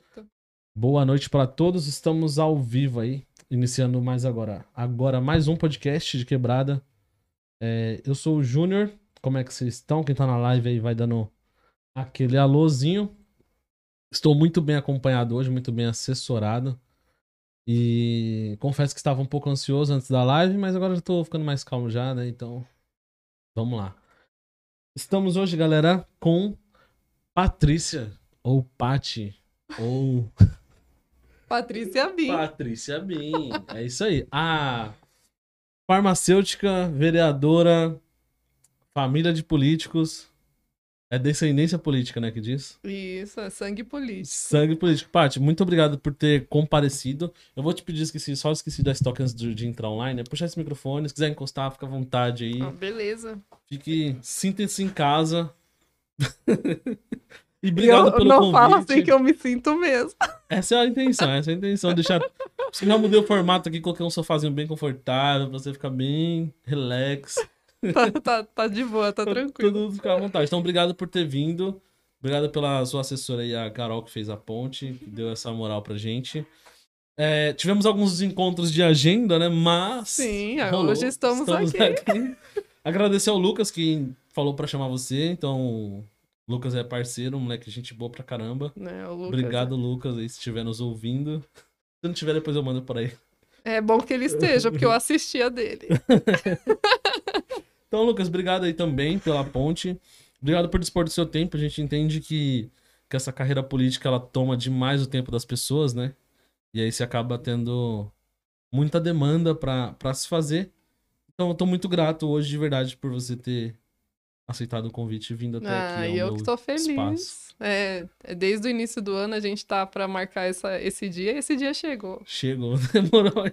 Certo. Boa noite para todos. Estamos ao vivo aí, iniciando mais agora. Agora mais um podcast de quebrada. É, eu sou o Júnior. Como é que vocês estão? Quem tá na live aí vai dando aquele alôzinho. Estou muito bem acompanhado hoje, muito bem assessorado. E confesso que estava um pouco ansioso antes da live, mas agora já tô ficando mais calmo já, né? Então, vamos lá. Estamos hoje, galera, com Patrícia, ou Pati, ou Patrícia Bim. Patrícia Bim. É isso aí. A farmacêutica, vereadora, família de políticos. É descendência política, né, que diz? Isso, é sangue político. Sangue político. Paty, muito obrigado por ter comparecido. Eu vou te pedir, esqueci, só esqueci da estoque antes de, de entrar online, é puxar esse microfone, se quiser encostar, fica à vontade aí. Ah, beleza. Fique, sinta-se em casa. e obrigado eu pelo não convite. fala assim que eu me sinto mesmo. Essa é a intenção, essa é a intenção. Deixar. Se já mudei o formato aqui, coloquei um sofazinho bem confortável, pra você ficar bem relax. tá, tá, tá de boa, tá tranquilo. Todo mundo ficar à vontade. Então, obrigado por ter vindo. Obrigado pela sua assessora aí, a Carol, que fez a ponte, que deu essa moral pra gente. É, tivemos alguns encontros de agenda, né? Mas. Sim, é, rolou. hoje estamos, aqui. aqui. Agradecer ao Lucas, que falou pra chamar você. Então, Lucas é parceiro, moleque, gente boa pra caramba. O Lucas. Obrigado, Lucas, aí, se estiver nos ouvindo. Se não tiver, depois eu mando por aí. É bom que ele esteja, porque eu assistia dele. Então, Lucas, obrigado aí também pela ponte. Obrigado por dispor do seu tempo. A gente entende que, que essa carreira política ela toma demais o tempo das pessoas, né? E aí você acaba tendo muita demanda pra pra se fazer. Então, eu tô muito grato hoje, de verdade, por você ter aceitado o convite e vindo até Ah, aqui. ao e eu que tô feliz. espaço. É, é, desde o início do ano a gente tá pra marcar essa, esse dia e esse dia chegou. Chegou, demorou.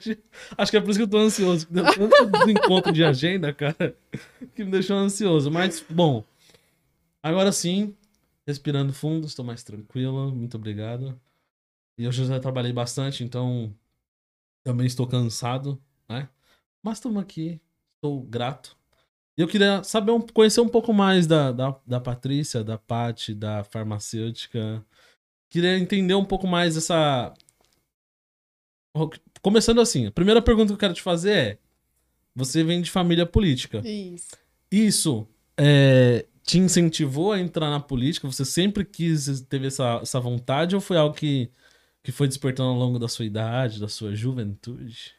Acho que é por isso que eu tô ansioso. Deu tanto encontro de agenda, cara, que me deixou ansioso. Mas, bom, agora sim, respirando fundo, estou mais tranquilo. Muito obrigado. E eu já trabalhei bastante, então também estou cansado, né? Mas estamos aqui, estou grato. E eu queria saber, um- conhecer um pouco mais da, da, da Patrícia, da Paty, da farmacêutica. Queria entender um pouco mais essa, Começando assim, a primeira pergunta que eu quero te fazer é: você vem de família política. Isso. Isso é, te incentivou a entrar na política? Você sempre quis, teve essa, essa vontade ou foi algo que, que foi despertando ao longo da sua idade, da sua juventude?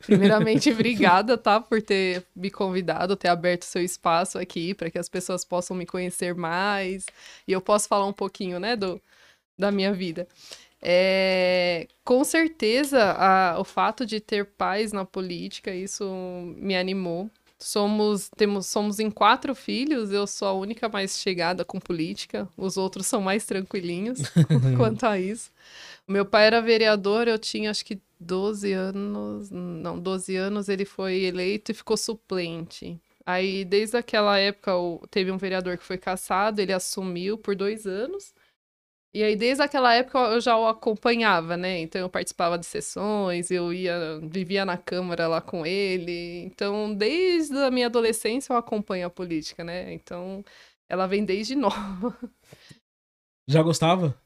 Primeiramente, obrigada, tá, por ter me convidado, ter aberto seu espaço aqui para que as pessoas possam me conhecer mais e eu posso falar um pouquinho, né, do, da minha vida. É, com certeza, a- o fato de ter pais na política, isso me animou. Somos, temos, somos em quatro filhos, eu sou a única mais chegada com política, os outros são mais tranquilinhos quanto a isso. Meu pai era vereador, eu tinha acho que 12 anos, não, 12 anos ele foi eleito e ficou suplente. Aí, desde aquela época, teve um vereador que foi cassado, ele assumiu por dois anos. E aí, desde aquela época, eu já o acompanhava, né? Então, eu participava de sessões, eu ia, vivia na Câmara lá com ele. Então, desde a minha adolescência, eu acompanho a política, né? Então, ela vem desde nova. Já gostava?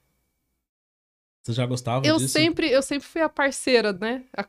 Você já gostava Eu disso? sempre, eu sempre fui a parceira, né? A,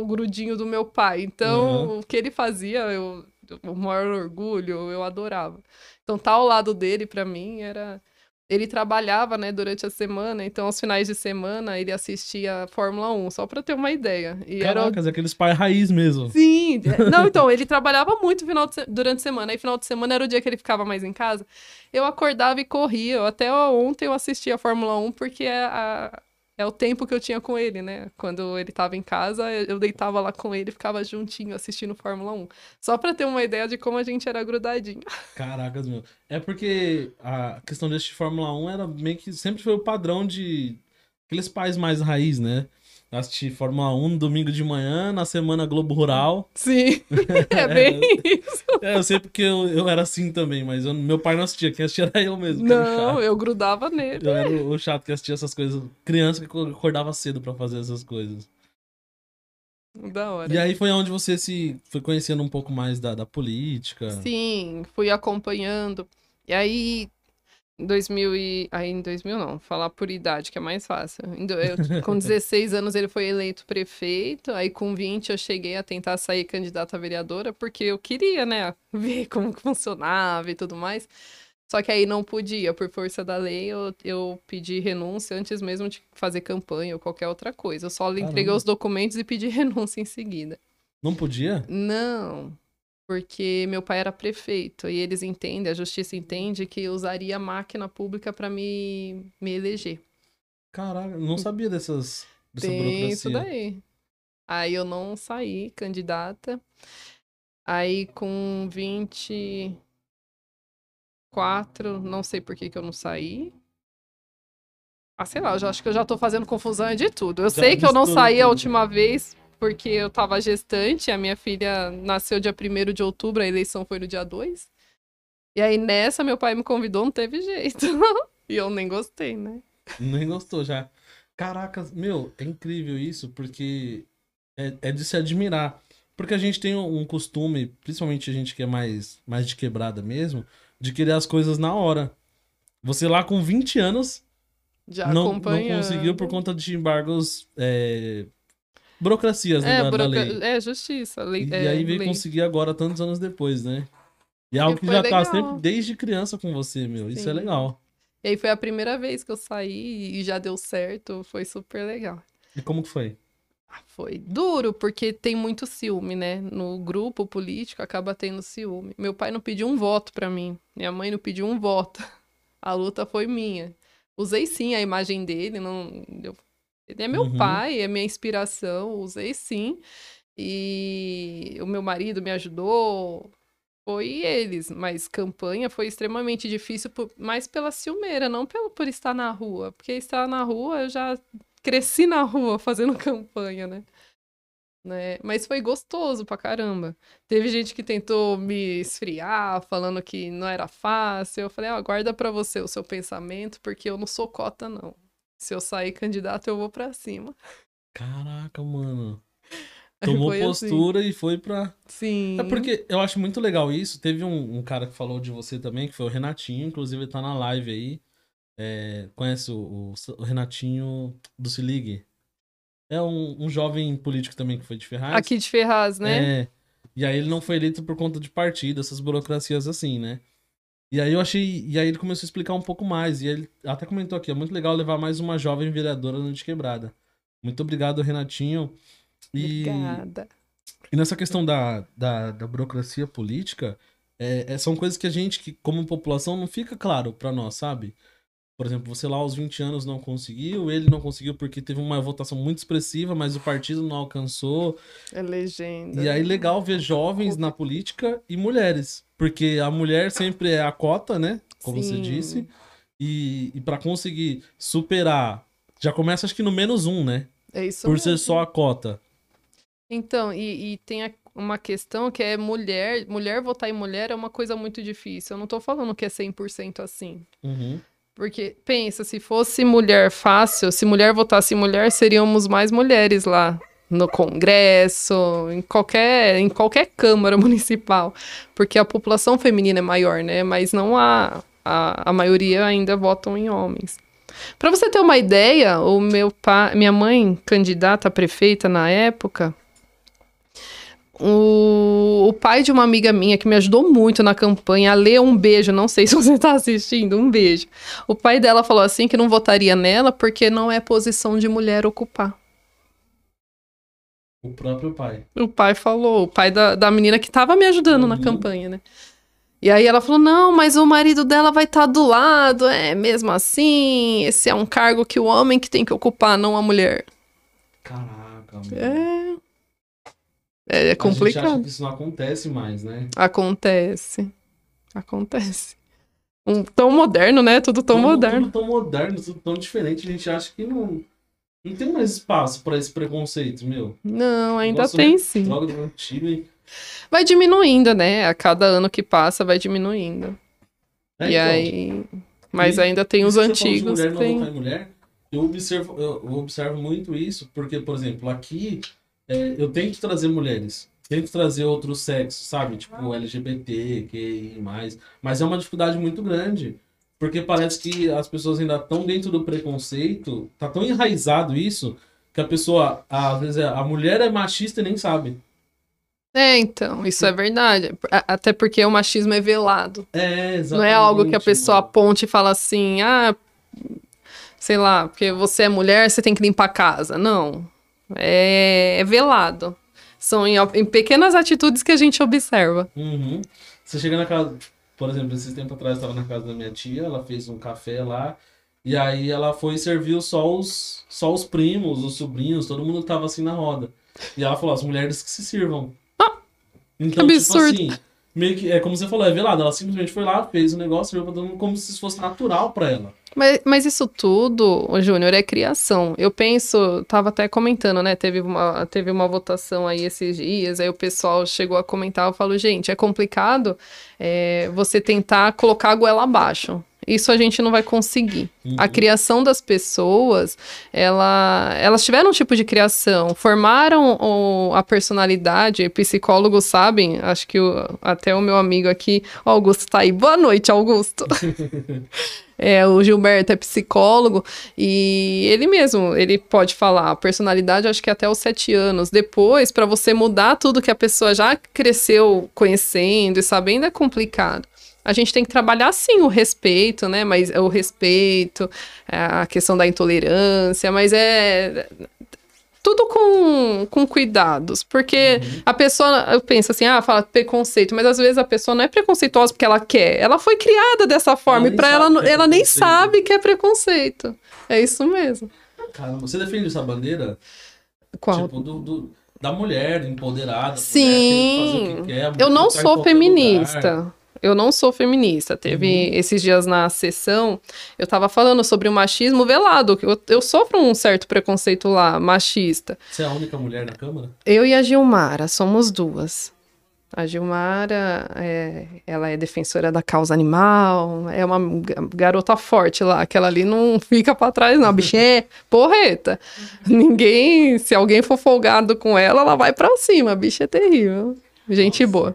o grudinho do meu pai. Então, Uhum. o que ele fazia, eu, o maior orgulho, eu adorava. Então, estar ao lado dele, pra mim, era. Ele trabalhava, né, durante a semana, então aos finais de semana ele assistia a Fórmula 1, só pra ter uma ideia. E era Caracas, aqueles pais raiz mesmo. Sim, não, então, ele trabalhava muito final de durante a semana, aí final de semana era o dia que ele ficava mais em casa. Eu acordava e corria, até ontem eu assistia a Fórmula 1 porque é, a- é o tempo que eu tinha com ele, né? Quando ele tava em casa, eu deitava lá com ele ficava juntinho assistindo Fórmula 1. Só pra ter uma ideia de como a gente era grudadinho. Caracas, meu. É porque a questão deste Fórmula 1 era meio que sempre foi o padrão de aqueles pais mais raiz, né? Assistir Fórmula 1 no domingo de manhã, na semana Globo Rural. Sim, é bem isso. É, eu sei porque eu, eu era assim também, mas eu- meu pai não assistia, quem assistia era eu mesmo. Não, eu grudava nele. Eu era o chato que assistia essas coisas. Criança que acordava cedo pra fazer essas coisas. Da hora. E aí foi onde você se foi conhecendo um pouco mais da, da política. Sim, fui acompanhando. E aí, 2000 e... Aí em 2000 não, falar por idade, que é mais fácil. Eu- com 16 anos ele foi eleito prefeito, aí com 20 eu cheguei a tentar sair candidata a vereadora, porque eu queria, né, ver como que funcionava e tudo mais. Só que aí não podia, por força da lei, eu, eu pedi renúncia antes mesmo de fazer campanha ou qualquer outra coisa. Eu só entreguei Caramba. os documentos e pedi renúncia em seguida. Não podia? Não, porque meu pai era prefeito e eles entendem, a justiça entende que eu usaria a máquina pública para me, me eleger. Caraca, eu não sabia dessas dessa Tem isso daí. Aí eu não saí candidata. Aí com 24, não sei por que que eu não saí. Ah, sei lá, eu já acho que eu já tô fazendo confusão de tudo. Eu Já sei que eu não saí a tudo. última vez porque eu tava gestante, a minha filha nasceu dia 1 de outubro, a eleição foi no dia 2. E aí nessa meu pai me convidou, não teve jeito. e eu nem gostei, né? Nem gostou já. Caraca, meu, é incrível isso, porque é, é de se admirar. Porque a gente tem um costume, principalmente a gente que é mais, mais de quebrada mesmo, de querer as coisas na hora. Você lá com 20 anos Já não, não conseguiu por conta de embargos, é, burocracias né, É, buroca- é justiça. Lei, E, é, e aí veio lei. conseguir agora, tantos anos depois, né? E é algo que foi já tá legal. sempre desde criança com você, meu. Isso é Sim. legal. E aí foi a primeira vez que eu saí e já deu certo, foi super legal. E como que foi? Ah, Foi duro, porque tem muito ciúme, né? No grupo político acaba tendo ciúme. Meu pai não pediu um voto pra mim, minha mãe não pediu um voto. A luta foi minha. Usei sim a imagem dele, não. eu- Ele é meu Uhum. pai, é minha inspiração, usei sim. E o meu marido me ajudou, foi eles, mas campanha foi extremamente difícil, por- mais pela ciumeira, não pelo por estar na rua. Porque estar na rua, eu já cresci na rua fazendo campanha, né? Né? Mas foi gostoso pra caramba. Teve gente que tentou me esfriar, falando que não era fácil. Eu falei, ó, guarda pra você o seu pensamento, porque eu não sou cota, não. Se eu sair candidato, eu vou pra cima. Caraca, mano. Tomou foi assim. postura e foi pra. Sim. É porque eu acho muito legal isso. Teve um, um cara que falou de você também, que foi o Renatinho, inclusive ele tá na live aí. É, conhece o, o- o Renatinho do Se Ligue? É um, um jovem político também que foi de Ferraz. Aqui de Ferraz, né? É. E aí ele não foi eleito por conta de partido, essas burocracias assim, né? E aí eu achei. E aí ele começou a explicar um pouco mais. E ele até comentou aqui, é muito legal levar mais uma jovem vereadora no de quebrada. Muito obrigado, Renatinho. E, Obrigada. e nessa questão da, da, da burocracia política, é, é- são coisas que a gente, que, como população, não fica claro pra nós, sabe? Por exemplo, você lá aos 20 anos não conseguiu, ele não conseguiu porque teve uma votação muito expressiva, mas o partido não alcançou. É legenda. E aí, legal ver jovens na política e mulheres. Porque a mulher sempre é a cota, né? Como você Sim. disse. E, e para conseguir superar, já começa acho que no menos um, né? É isso Por ser mesmo. só a cota. Então, e, e tem a- uma questão que é mulher, mulher votar em mulher é uma coisa muito difícil. Eu não tô falando que é 100% assim. Uhum. Porque, pensa, se fosse mulher fácil, se mulher votasse mulher, seríamos mais mulheres lá no Congresso, em qualquer, em qualquer Câmara Municipal. Porque a população feminina é maior, né? Mas não a, a, a maioria ainda votam em homens. Para você ter uma ideia, o meu pai, minha mãe, candidata a prefeita na época, o, o pai de uma amiga minha que me ajudou muito na campanha, a Lê, um beijo, não sei se você está assistindo, um beijo. O pai dela falou assim que não votaria nela porque não é posição de mulher ocupar. O próprio pai. O pai falou, o pai da, da menina que tava me ajudando na Uhum. campanha, né? E aí ela falou: não, mas o marido dela vai estar do lado, é mesmo assim. Esse é um cargo que o homem que tem que ocupar, não a mulher. Caraca, mano. É. É, é A gente acha complicado. que isso não acontece mais, né? Acontece. Acontece. Um, tão moderno, né? Tudo tão Tudo- moderno. Tudo tão moderno, tudo tão diferente. A gente acha que não, não tem mais espaço pra esse preconceito, meu. Não, ainda Nossa, tem sim. Do antigo. Vai diminuindo, né? A cada ano que passa, vai diminuindo. É, e então, aí. Mas e- ainda tem os antigos. mulher Tem... mulher, eu observo, eu observo muito isso, porque, por exemplo, aqui é, eu tento trazer mulheres, tento trazer outros sexos, sabe? Tipo LGBT, QI, mas é uma dificuldade muito grande. Porque parece que as pessoas ainda estão dentro do preconceito, tá tão enraizado isso, que a pessoa, às vezes, a mulher é machista e nem sabe. É, então, isso é verdade. Até porque o machismo é velado. É, exatamente. Não é algo que a pessoa aponte e fala assim, ah, sei lá, porque você é mulher, você tem que limpar a casa. Não. É, é velado. São em, em pequenas atitudes que a gente observa. Uhum. Você chega na casa, por exemplo, esses tempo atrás eu tava na casa da minha tia, ela fez um café lá, e aí ela foi e serviu só os, só os primos, os sobrinhos, todo mundo tava assim na roda. E ela falou, as mulheres que se sirvam. então, que tipo absurdo. assim, meio que, é como você falou, é velado, ela simplesmente foi lá, fez o negócio, serviu todo mundo como se isso fosse natural pra ela. Mas, mas isso tudo, Júnior, é criação. Eu penso, tava até comentando, né? Teve uma, teve uma votação aí esses dias, aí o pessoal chegou a comentar, eu falo, gente, é complicado é, você tentar colocar a goela abaixo. Isso a gente não vai conseguir. A Uhum. criação das pessoas, ela, elas tiveram um tipo de criação, formaram o- a personalidade, psicólogos sabem, acho que o- até o meu amigo aqui, o Augusto tá aí. Boa noite, Augusto. É, o Gilberto é psicólogo e ele mesmo, ele pode falar a personalidade, acho que até os sete anos. Depois, para você mudar tudo que a pessoa já cresceu conhecendo e sabendo, é complicado. A gente tem que trabalhar sim o respeito, né? Mas o respeito, a questão da intolerância, mas é tudo com, com cuidados, porque a pessoa, eu penso assim, ah, fala preconceito, mas às vezes a pessoa não é preconceituosa porque ela quer, ela foi criada dessa forma nem e para ela, é ela nem sabe que é preconceito. É isso mesmo. Caramba, você defende essa bandeira? Qual? Tipo, do, do- da mulher empoderada. Sim. mulher que quer, Eu não sou qualquer lugar. Eu não sou feminista. Teve esses dias na sessão, eu tava falando sobre o machismo velado. que Eu, eu sofro um certo preconceito lá, machista. Você é a única mulher na Câmara? Eu e a Gilmara somos duas. A Gilmara, é, ela é defensora da causa animal, é uma ga- garota forte lá, aquela ali não fica pra trás, não. A bichinha é porreta. Ninguém, se alguém for folgado com ela, ela vai pra cima. A bicha é terrível. Gente Nossa. boa.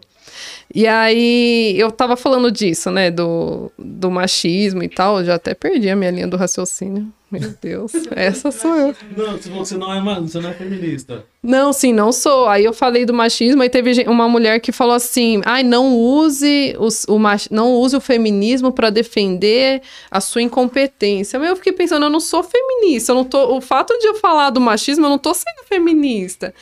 E aí, eu tava falando disso, né, do, do machismo e tal, eu já até perdi a minha linha do raciocínio. Meu Deus, essa sou eu. Não, você não é, você não é feminista. Não, sim, não sou. Aí eu falei do machismo, aí teve uma mulher que falou assim: ai, não use os- o, mach... não use o feminismo para defender a sua incompetência. Mas eu fiquei pensando, eu não sou feminista. Eu não tô... O fato de eu falar do machismo, eu não tô sendo feminista.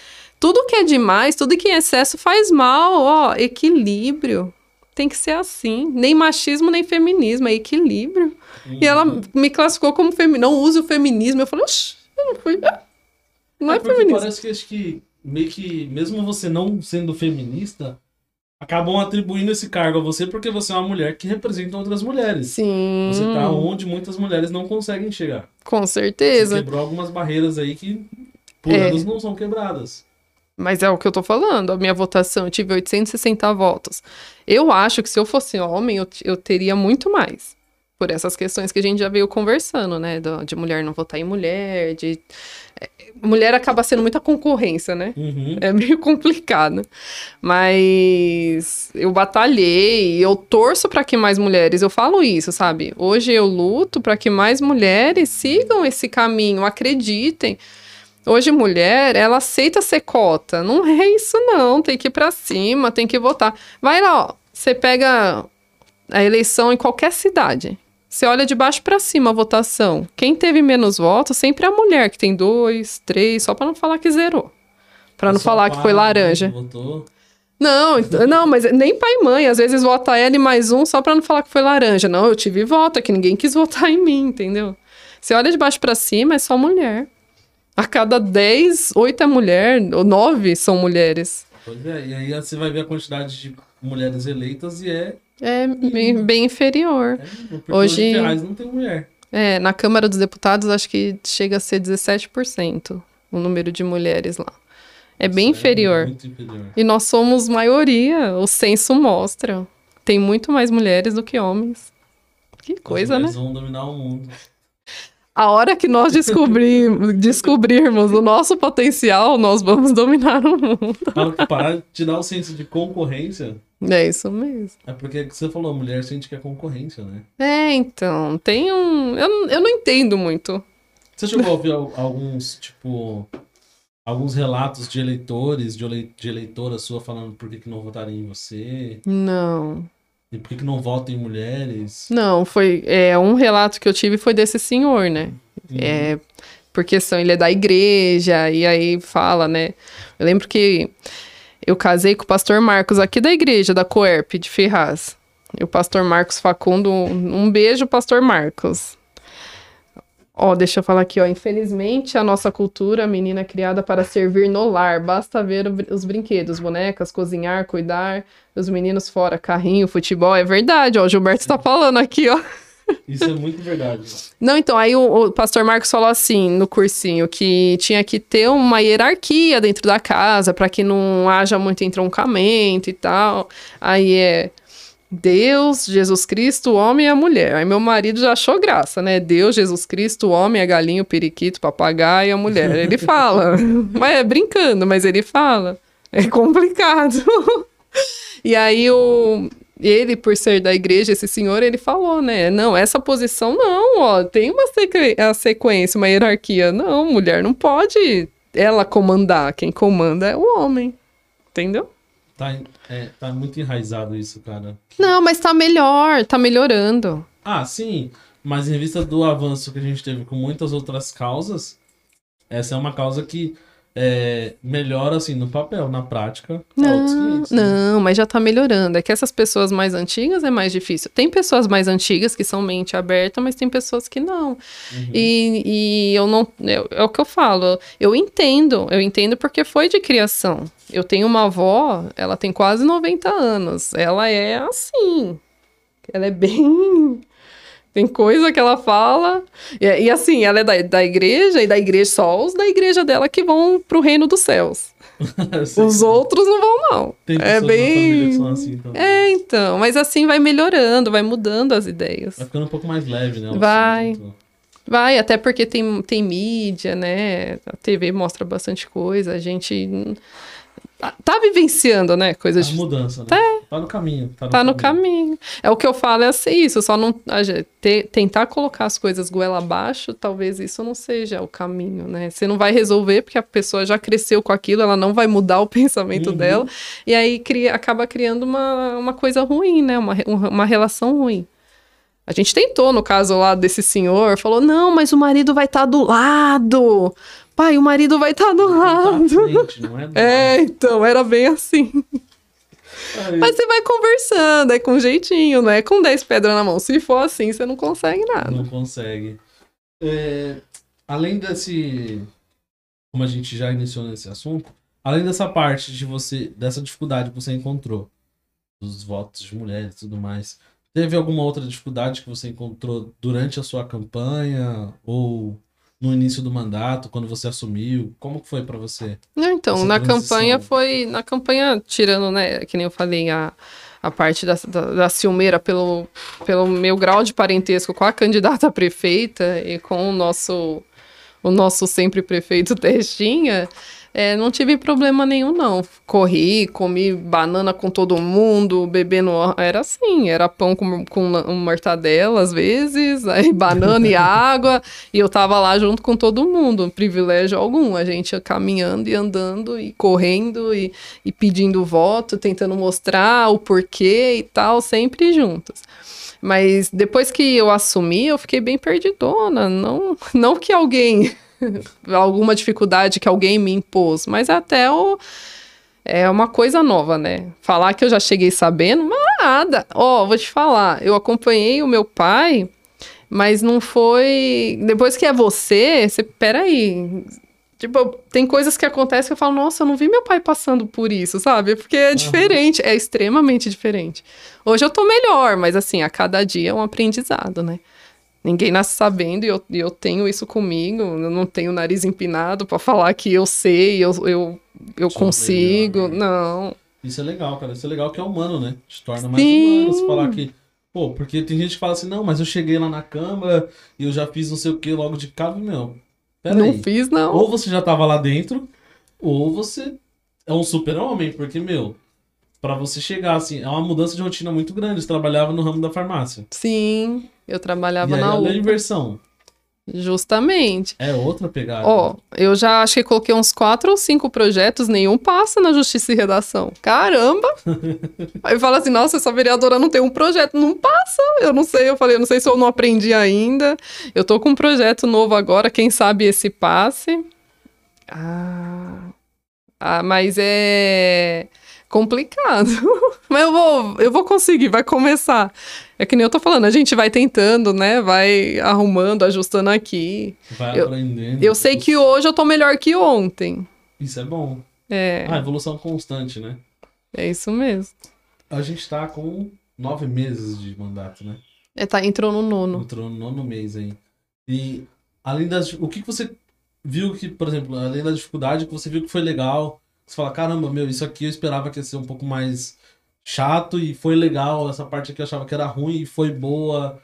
Tudo que é demais, tudo que é excesso faz mal, ó, equilíbrio. Tem que ser assim. Nem machismo, nem feminismo, é equilíbrio. E ela me classificou como feminista. Não use o feminismo. Eu falei, oxi, eu não fui. Não é, porque feminista. parece que acho que meio que, mesmo você não sendo feminista, acabam atribuindo esse cargo a você porque você é uma mulher que representa outras mulheres. Sim. Você tá onde muitas mulheres não conseguem chegar. Com Você certeza. quebrou algumas barreiras aí que por É. anos não são quebradas. Mas é o que eu tô falando. A minha votação, eu tive 860 votos. Eu acho que se eu fosse homem, eu, eu teria muito mais. Por essas questões que a gente já veio conversando, né? do- de mulher não votar em mulher, de. é, mulher acaba sendo muita concorrência, né? Uhum. É meio complicado. Mas eu batalhei, eu torço para que mais mulheres, eu falo isso, sabe? Hoje eu luto para que mais mulheres sigam esse caminho, acreditem. Hoje mulher, ela aceita ser cota. Não é isso não, tem que ir para cima, tem que votar. Vai lá, ó, você pega a eleição em qualquer cidade. Você olha de baixo para cima a votação. Quem teve menos votos sempre é a mulher, que tem dois, três, só para não falar que zerou. Pra não falar que foi pai, laranja. Votou. Não, não, mas nem pai e mãe. Às vezes vota e mais um só pra não falar que foi laranja. Não, eu tive voto, é que ninguém quis votar em mim, entendeu? Você olha de baixo pra cima, é só mulher. A cada 10, 8 é mulher, ou 9 são mulheres. Pois é, e aí você vai ver a quantidade de mulheres eleitas e é. É bem, bem inferior. é Hoje- não tem mulher. É, na Câmara dos Deputados, acho que chega a ser 17% o número de mulheres lá. É bem Isso inferior. muito inferior. E nós somos maioria, o censo mostra. Tem muito mais mulheres do que homens. Que coisa, As né? vão dominar o mundo. A hora que nós descobrir, descobrirmos o nosso potencial, nós vamos dominar o mundo. Parar de tirar o senso de concorrência, É isso mesmo. É porque você falou, a mulher sente que é concorrência, né? É, então, tem um. Eu, não- eu não entendo muito. Você chegou a ouvir al- alguns, tipo, alguns relatos de eleitores, de, ele- de eleitora sua falando por que, que não votaram em você? Não. E por que, que não votam em mulheres? Não, foi. É, um relato que eu tive foi desse senhor, né? É, porque são, ele é da igreja, e aí fala, né? Eu lembro que eu casei com o pastor Marcos aqui da igreja, da Coerp de Ferraz. E o pastor Marcos Facundo, um beijo, pastor Marcos. Ó, deixa eu falar aqui, ó. Infelizmente, a nossa cultura, menina criada para servir no lar. Basta ver os brinquedos, bonecas, cozinhar, cuidar. Os meninos fora, carrinho, futebol. É verdade, ó. O Gilberto está falando aqui, ó. Isso é muito verdade. Não, então, aí o, o pastor Marcos falou assim no cursinho que tinha que ter uma hierarquia dentro da casa para que não haja muito entroncamento e tal. Aí é Deus, Jesus Cristo, o homem e a mulher. Aí meu marido já achou graça, né? Deus, Jesus Cristo, o homem, a galinha, o periquito, o papagaio e a mulher. Ele fala, mas é brincando, mas ele fala. É complicado. E aí o ele, por ser da igreja, esse senhor, ele falou, né? Não, essa posição não, ó, tem uma sequ- sequência, uma hierarquia. Não, mulher não pode ela comandar. Quem comanda é o homem. Entendeu? Tá, é, tá muito enraizado isso, cara. Não, mas tá melhor, tá melhorando. Ah, sim, mas em vista do avanço que a gente teve com muitas outras causas, essa é uma causa que é, melhora, assim, no papel, na prática, Não, 500, né? não, mas já tá melhorando. É que essas pessoas mais antigas é mais difícil. Tem pessoas mais antigas que são mente aberta, mas tem pessoas que não. Uhum. E, e eu não. É, é o que eu falo. Eu entendo, eu entendo porque foi de criação. Eu tenho uma avó, ela tem quase 90 anos. Ela é assim. Ela é bem. Tem coisa que ela fala. E, e assim, ela é da, da igreja, e da igreja, só os da igreja dela que vão pro reino dos céus. Os outros não vão, não. Tem é bem- que são assim também. É, então. Mas assim vai melhorando, vai mudando as ideias. Vai ficando um pouco mais leve, né? Vai. assunto. Vai, até porque tem, tem mídia, né? A TV mostra bastante coisa, a gente tá, tá vivenciando, né? Coisas A de- mudança, né? Tá no caminho. Tá no, Tá no caminho. É o que eu falo, é assim, isso, só não. gente te- tentar colocar as coisas goela abaixo, talvez isso não seja o caminho, né? Você não vai resolver, porque a pessoa já cresceu com aquilo, ela não vai mudar o pensamento Uhum. dela, e aí cria, acaba criando uma, uma coisa ruim, né? Uma, uma relação ruim. A gente tentou, no caso lá desse senhor, falou: não, mas o marido vai estar do lado. Pai, o marido vai estar do Tá à lado. frente, não é? do É, então, era bem assim. lado. Mas você vai conversando, é com jeitinho, não é com 10 pedras na mão. Se for assim, você não consegue nada. Não consegue. É, além desse. Como a gente já iniciou nesse assunto, além dessa parte de você. dessa dificuldade que você encontrou, dos votos de mulheres e tudo mais, teve alguma outra dificuldade que você encontrou durante a sua campanha? Ou no início do mandato, quando você assumiu? Como foi pra você? Não, então, na transição. campanha foi. Na campanha, tirando, né, que nem eu falei, a, a parte da, da, da ciumeira pelo, pelo meu grau de parentesco com a candidata a prefeita e com o nosso, o nosso sempre prefeito Testinha. É, não tive problema nenhum, não. Corri, comi banana com todo mundo, bebendo. Era assim, era pão com, com la- mortadela às vezes, aí banana e água, e eu tava lá junto com todo mundo, privilégio algum. A gente ia caminhando e andando e correndo e, e pedindo voto, tentando mostrar o porquê e tal, sempre juntas. Mas depois que eu assumi, eu fiquei bem perdidona. Não, não que alguém alguma dificuldade que alguém me impôs, mas até o é uma coisa nova, né? Falar que eu já cheguei sabendo, mas nada. Ó, vou te falar, eu acompanhei o meu pai, mas não foi. Depois que é você, você. Peraí. Tipo, tem coisas que acontecem que eu falo, nossa, eu não vi meu pai passando por isso, sabe? Porque é diferente, é extremamente diferente. Hoje eu tô melhor, mas assim, a cada dia é um aprendizado, né? Ninguém nasce sabendo e eu, eu tenho isso comigo. Eu não tenho o nariz empinado pra falar que eu sei, eu, eu, eu consigo. né? Não. Isso é legal, cara. Isso é legal que é humano, né? Te torna mais Sim. humano. Você falar que. Pô, porque tem gente que fala assim, não, mas eu cheguei lá na Câmara e eu já fiz não sei o que logo de cara. Meu, pera não aí. fiz, não. Ou você já tava lá dentro, ou você é um super-homem, porque, meu, Pra você chegar, assim, é uma mudança de rotina muito grande. Você trabalhava no ramo da farmácia. Sim, eu trabalhava e na a UPA. inversão. Justamente. É outra pegada. Ó, eu já acho que coloquei uns quatro ou cinco projetos, nenhum passa na Justiça e Redação. Caramba! Aí fala assim, nossa, essa vereadora não tem um projeto, não passa. Eu não sei, eu falei, eu não sei se eu não aprendi ainda. Eu tô com um projeto novo agora, quem sabe esse passe. Ah, ah mas é complicado. mas eu vou, eu vou conseguir, vai começar. É que nem eu tô falando, a gente vai tentando, né? Vai arrumando, ajustando aqui. Vai eu- aprendendo. Eu sei que hoje eu tô melhor que ontem. Isso é bom. É, Ah, evolução constante, né? é isso mesmo. A gente tá com nove meses de mandato, né? É, tá, entrou no nono. Entrou no nono mês aí. E além das. O que, que você viu que, por exemplo, além da dificuldade, que você viu que foi legal? Você fala, caramba, meu, isso aqui eu esperava que ia ser um pouco mais chato e foi legal. Essa parte aqui eu achava que era ruim e foi boa.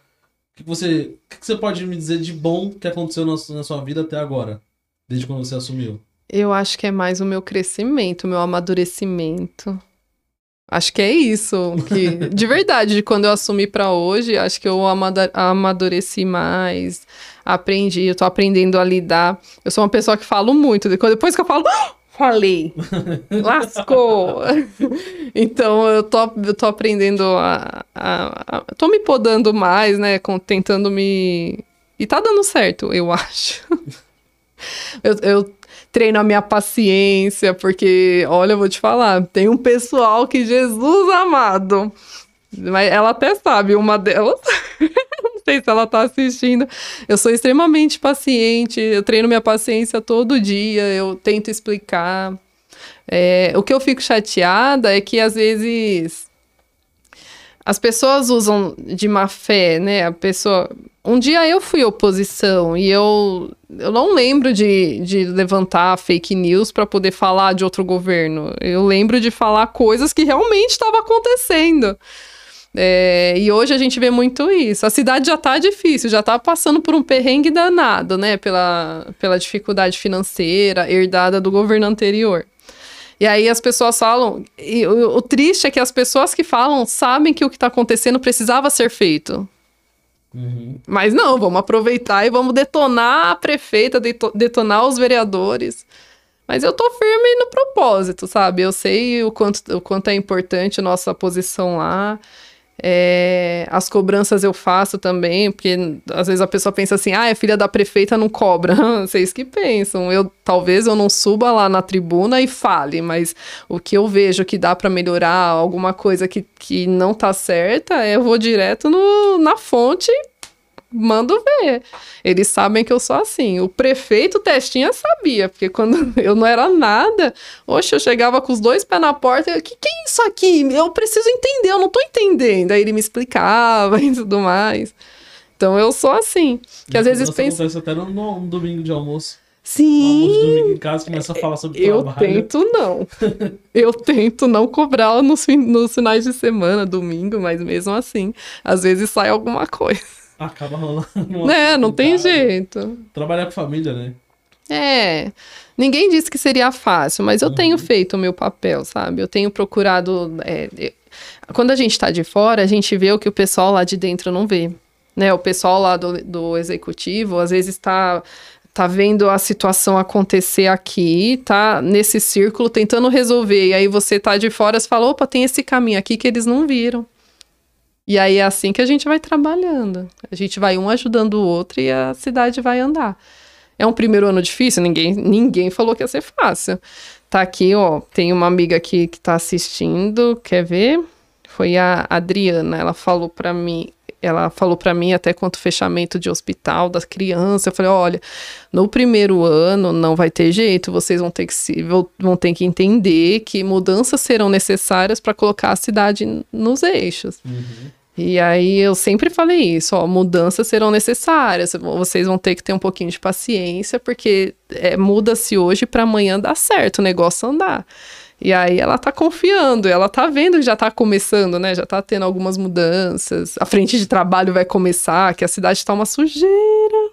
O que, que você. O que, que você pode me dizer de bom que aconteceu na, na sua vida até agora? Desde quando você assumiu? Eu acho que é mais o meu crescimento, o meu amadurecimento. Acho que é isso. Que, de verdade, de quando eu assumi pra hoje, acho que eu amadureci mais, aprendi, eu tô aprendendo a lidar. Eu sou uma pessoa que falo muito, depois depois que eu falo, "Ah, falei, lascou. então eu tô, eu tô aprendendo a, a, a- tô me podando mais, né, com, tentando me... E tá dando certo, eu acho. eu, eu treino a minha paciência, porque, olha, eu vou te falar, tem um pessoal que, Jesus amado, mas ela até sabe, uma delas, sei se ela tá assistindo, eu sou extremamente paciente, eu treino minha paciência todo dia, eu tento explicar. É, o que eu fico chateada é que, às vezes, as pessoas usam de má fé, né? A pessoa. Um dia eu fui oposição e eu, eu não lembro de, de levantar fake news para poder falar de outro governo. Eu lembro de falar coisas que realmente estavam acontecendo. É, e hoje a gente vê muito isso. A cidade já tá difícil, já tá passando por um perrengue danado, né? Pela, pela dificuldade financeira herdada do governo anterior. E aí as pessoas falam. E o, o triste é que as pessoas que falam sabem que o que está acontecendo precisava ser feito. Uhum. Mas não, vamos aproveitar e vamos detonar a prefeita, deto- detonar os vereadores. Mas eu tô firme no propósito, sabe? Eu sei o quanto, o quanto é importante a nossa posição lá. É, as cobranças eu faço também, porque às vezes a pessoa pensa assim, ah, é filha da prefeita, não cobra. Vocês que pensam. Eu talvez eu não suba lá na tribuna e fale, mas o que eu vejo que dá para melhorar, alguma coisa que, que não tá certa, eu vou direto no, na fonte mando ver. Eles sabem que eu sou assim. O prefeito Testinha sabia, porque quando eu não era nada, oxe, eu chegava com os dois pés na porta, o que, que é isso aqui? Eu preciso entender, eu não tô entendendo. Aí ele me explicava e tudo mais. Então eu sou assim. Que às vezes pensa. acontece até no, domingo de almoço. Sim, almoço de domingo em casa, começa a falar sobre eu trabalho. tento não. eu tento não cobrar nos, nos finais de semana, domingo, mas mesmo assim, às vezes sai alguma coisa. Acaba rolando. Né? Não tem casa. jeito. Trabalhar com família, né? É, ninguém disse que seria fácil, mas eu tenho feito o meu papel, sabe? Eu tenho procurado. é, eu- Quando a gente tá de fora, a gente vê o que o pessoal lá de dentro não vê. Né? O pessoal lá do, do executivo, às vezes está tá vendo a situação acontecer aqui, tá nesse círculo tentando resolver. E aí você tá de fora e fala: opa, tem esse caminho aqui que eles não viram. E aí é assim que a gente vai trabalhando. A gente vai um ajudando o outro e a cidade vai andar. É um primeiro ano difícil? Ninguém, ninguém falou que ia ser fácil. Tá aqui, ó. Tem uma amiga aqui que tá assistindo. Quer ver? Foi a Adriana. Ela falou pra mim. Ela falou pra mim até quanto fechamento de hospital das crianças. Eu falei: olha, no primeiro ano não vai ter jeito. Vocês vão ter que, se, vão ter que entender que mudanças serão necessárias para colocar a cidade nos eixos. Uhum. E aí eu sempre falei isso, ó, mudanças serão necessárias, vocês vão ter que ter um pouquinho de paciência, porque é, muda-se hoje para amanhã dar certo, o negócio andar. E aí ela tá confiando, ela tá vendo que já tá começando, né? Já tá tendo algumas mudanças. A frente de trabalho vai começar, que a cidade tá uma sujeira.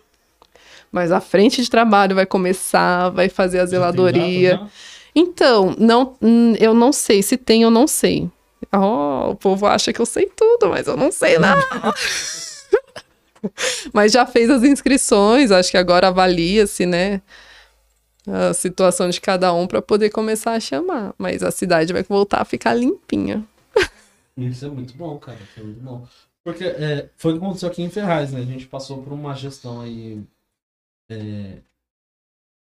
Mas a frente de trabalho vai começar, vai fazer a zeladoria. já? Então, não, hum, eu não sei se tem, eu não sei. Oh, o povo acha que eu sei tudo, mas eu não sei nada. mas já fez as inscrições, acho que agora avalia-se, né? A situação de cada um para poder começar a chamar. Mas a cidade vai voltar a ficar limpinha. Isso é muito bom, cara. Isso é muito bom. Porque é, foi o que aconteceu aqui em Ferraz, né? A gente passou por uma gestão aí é,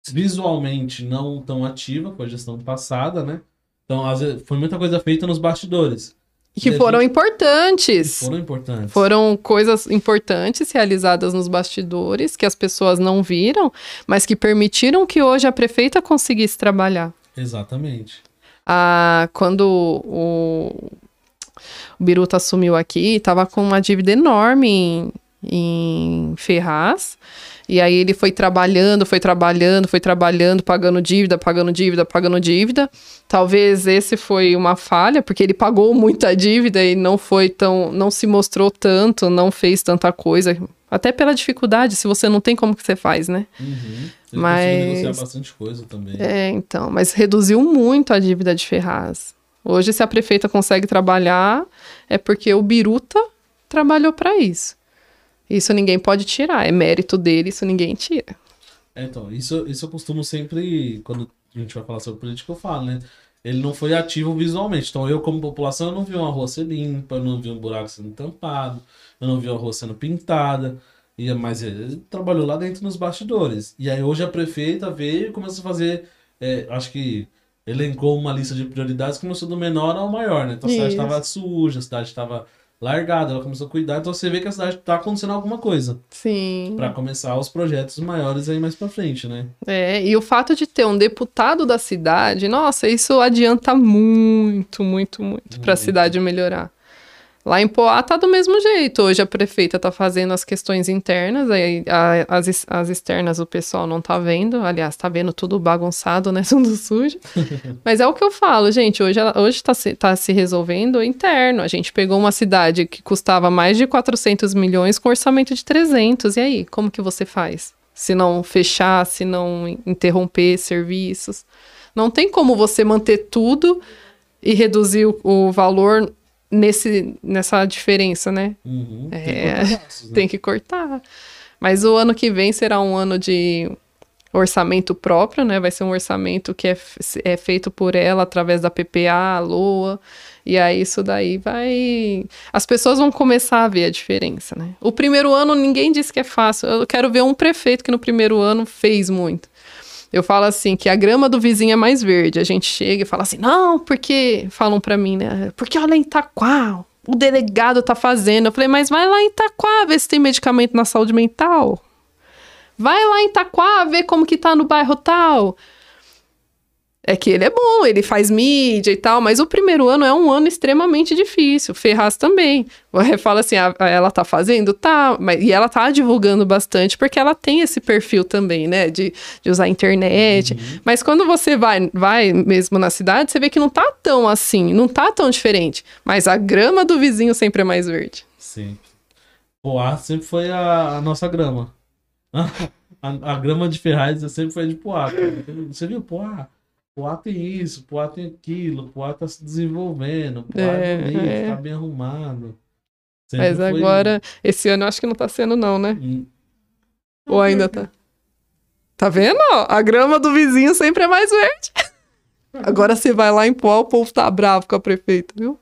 visualmente não tão ativa com a gestão passada, né? Então, às vezes, foi muita coisa feita nos bastidores. Que foram gente... importantes. Foram importantes. Foram coisas importantes realizadas nos bastidores que as pessoas não viram, mas que permitiram que hoje a prefeita conseguisse trabalhar. Exatamente. Ah, quando o, o Biruta assumiu aqui, estava com uma dívida enorme em, em Ferraz. E aí ele foi trabalhando, foi trabalhando, foi trabalhando, pagando dívida, pagando dívida, pagando dívida. Talvez esse foi uma falha, porque ele pagou muita dívida e não foi tão, não se mostrou tanto, não fez tanta coisa. Até pela dificuldade, se você não tem como que você faz, né? Uhum. Mas negociar bastante coisa também. É, então, mas reduziu muito a dívida de Ferraz. Hoje, se a prefeita consegue trabalhar, é porque o Biruta trabalhou para isso. Isso ninguém pode tirar, é mérito dele, isso ninguém tira. É, então, isso, isso eu costumo sempre, quando a gente vai falar sobre política, eu falo, né? Ele não foi ativo visualmente. Então, eu, como população, eu não vi uma rua ser limpa, eu não vi um buraco sendo tampado, eu não vi uma rua sendo pintada. E, mas ele trabalhou lá dentro nos bastidores. E aí, hoje, a prefeita veio e começou a fazer. É, acho que elencou uma lista de prioridades, começou do menor ao maior, né? Então, a cidade estava suja, a cidade estava largada, ela começou a cuidar, então você vê que a cidade tá acontecendo alguma coisa. Sim. Para começar os projetos maiores aí mais para frente, né? É, e o fato de ter um deputado da cidade, nossa, isso adianta muito, muito, muito para a cidade melhorar. Lá em Poá tá do mesmo jeito. Hoje a prefeita tá fazendo as questões internas, aí as, as externas o pessoal não tá vendo. Aliás, tá vendo tudo bagunçado, né? Tudo sujo. Mas é o que eu falo, gente. Hoje, hoje tá, se, tá se resolvendo interno. A gente pegou uma cidade que custava mais de 400 milhões com orçamento de 300. E aí, como que você faz? Se não fechar, se não interromper serviços. Não tem como você manter tudo e reduzir o, o valor nesse, nessa diferença, né? Uhum, é, tem, que gastos, né? tem que cortar. Mas o ano que vem será um ano de orçamento próprio, né? Vai ser um orçamento que é, é feito por ela através da PPA, a LOA. E aí isso daí vai. As pessoas vão começar a ver a diferença, né? O primeiro ano ninguém disse que é fácil. Eu quero ver um prefeito que no primeiro ano fez muito. Eu falo assim, que a grama do vizinho é mais verde. A gente chega e fala assim, não, porque... Falam para mim, né? Porque olha em Itaquá, o delegado tá fazendo. Eu falei, mas vai lá em Itaquá ver se tem medicamento na saúde mental. Vai lá em Itaquá ver como que tá no bairro tal é que ele é bom, ele faz mídia e tal, mas o primeiro ano é um ano extremamente difícil. Ferraz também. Fala assim, ah, ela tá fazendo? Tá, mas, e ela tá divulgando bastante, porque ela tem esse perfil também, né, de, de usar a internet. Uhum. Mas quando você vai, vai mesmo na cidade, você vê que não tá tão assim, não tá tão diferente. Mas a grama do vizinho sempre é mais verde. Sim. Poá sempre foi a, a nossa grama. a, a, grama de Ferraz sempre foi de Poá. Você viu Poá? Poá tem isso, Poá tem aquilo, Poá tá se desenvolvendo, Poá é, é bonito, é. tá bem arrumado. Sempre Mas agora, esse ano eu acho que não tá sendo não, né? Hum. Ou ainda tá? Tá vendo? A grama do vizinho sempre é mais verde. Agora você vai lá em Poá, o povo tá bravo com a prefeita, viu?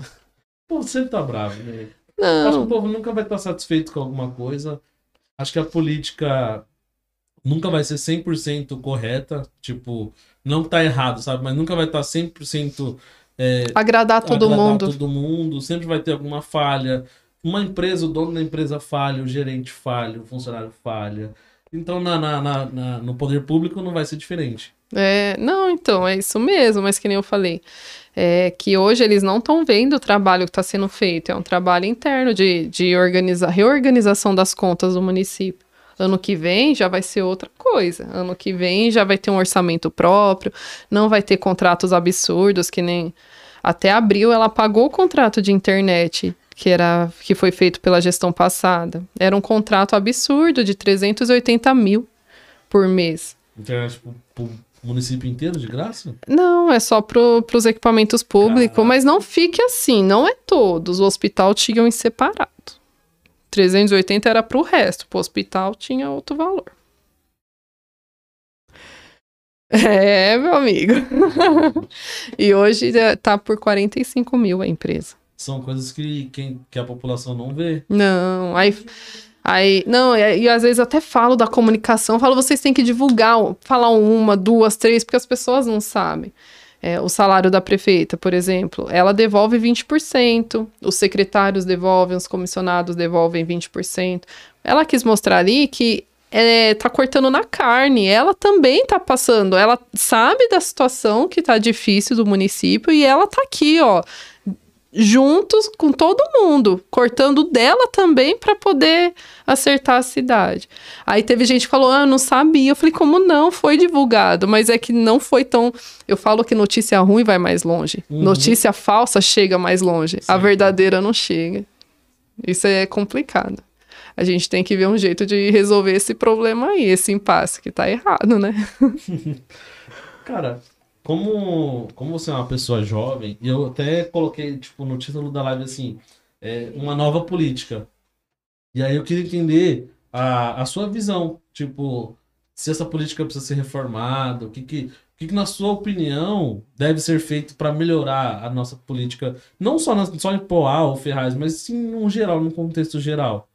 O povo sempre tá bravo, né? Não. Acho que o povo nunca vai estar satisfeito com alguma coisa. Acho que a política nunca vai ser 100% correta. Tipo, não tá errado, sabe? Mas nunca vai estar 100% é, agradar todo agradar mundo. todo mundo, sempre vai ter alguma falha. Uma empresa, o dono da empresa falha, o gerente falha, o funcionário falha. Então, na, na, na, na no poder público não vai ser diferente. É, não, então, é isso mesmo, mas que nem eu falei. É que hoje eles não estão vendo o trabalho que está sendo feito. É um trabalho interno de, de organizar, reorganização das contas do município. Ano que vem já vai ser outra coisa. Ano que vem já vai ter um orçamento próprio, não vai ter contratos absurdos que nem até abril ela pagou o contrato de internet que era que foi feito pela gestão passada. Era um contrato absurdo de 380 mil por mês. Internet por município inteiro de graça? Não, é só para os equipamentos públicos, Caraca. mas não fique assim, não é todos. O hospital tinha em separado. 380 era para o resto, para o hospital tinha outro valor. É, meu amigo. e hoje é, tá por 45 mil a empresa. São coisas que, quem, que a população não vê. Não, aí. Aí, não, e, e às vezes até falo da comunicação, falo, vocês têm que divulgar, falar uma, duas, três, porque as pessoas não sabem. É, o salário da prefeita, por exemplo, ela devolve 20%, os secretários devolvem, os comissionados devolvem 20%. Ela quis mostrar ali que é, tá cortando na carne, ela também tá passando, ela sabe da situação que tá difícil do município e ela tá aqui, ó, juntos com todo mundo, cortando dela também para poder acertar a cidade. Aí teve gente que falou: "Ah, não sabia". Eu falei: "Como não? Foi divulgado, mas é que não foi tão, eu falo que notícia ruim vai mais longe. Uhum. Notícia falsa chega mais longe. A Sim. verdadeira não chega. Isso é complicado. A gente tem que ver um jeito de resolver esse problema aí, esse impasse que tá errado, né? Cara, como, como você é uma pessoa jovem, e eu até coloquei, tipo, no título da live assim, é, uma nova política. E aí eu queria entender a, a sua visão, tipo, se essa política precisa ser reformada, o que que, o que, que na sua opinião deve ser feito para melhorar a nossa política, não só, na, só em Poá ou Ferraz, mas sim no geral, no contexto geral.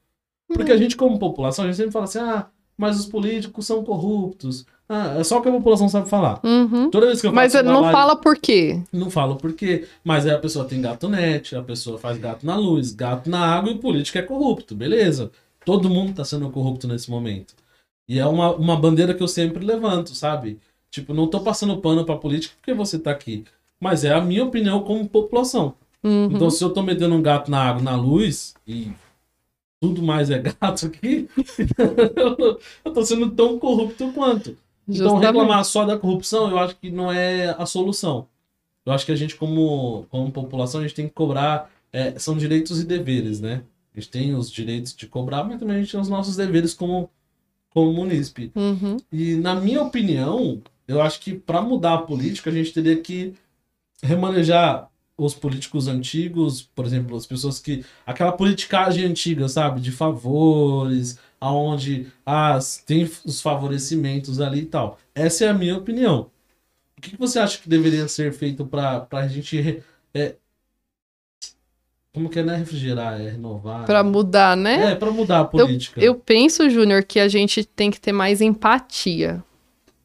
Porque a gente, como população, a gente sempre fala assim, ah, mas os políticos são corruptos. Ah, é só o que a população sabe falar. Uhum. Toda vez que eu Mas uma não fala por quê. não falo por quê. Mas aí a pessoa tem gato net, a pessoa faz gato na luz, gato na água e o político é corrupto. Beleza. Todo mundo tá sendo corrupto nesse momento. E é uma, uma bandeira que eu sempre levanto, sabe? Tipo, não tô passando pano pra política porque você tá aqui. Mas é a minha opinião como população. Uhum. Então, se eu tô metendo um gato na água, na luz, e tudo mais é gato aqui, eu tô sendo tão corrupto quanto. Então, reclamar só da corrupção, eu acho que não é a solução. Eu acho que a gente, como, como população, a gente tem que cobrar. é, são direitos e deveres, né? A gente tem os direitos de cobrar, mas também a gente tem os nossos deveres como, como munícipe. Uhum. E, na minha opinião, eu acho que para mudar a política, a gente teria que remanejar os políticos antigos, por exemplo, as pessoas que. aquela politicagem antiga, sabe? De favores, aonde ah, tem os favorecimentos ali e tal. Essa é a minha opinião. O que você acha que deveria ser feito para a gente. é, como que é, né? Refrigerar, é renovar. Pra mudar, né? É, para mudar a política. Eu penso, Júnior, que a gente tem que ter mais empatia.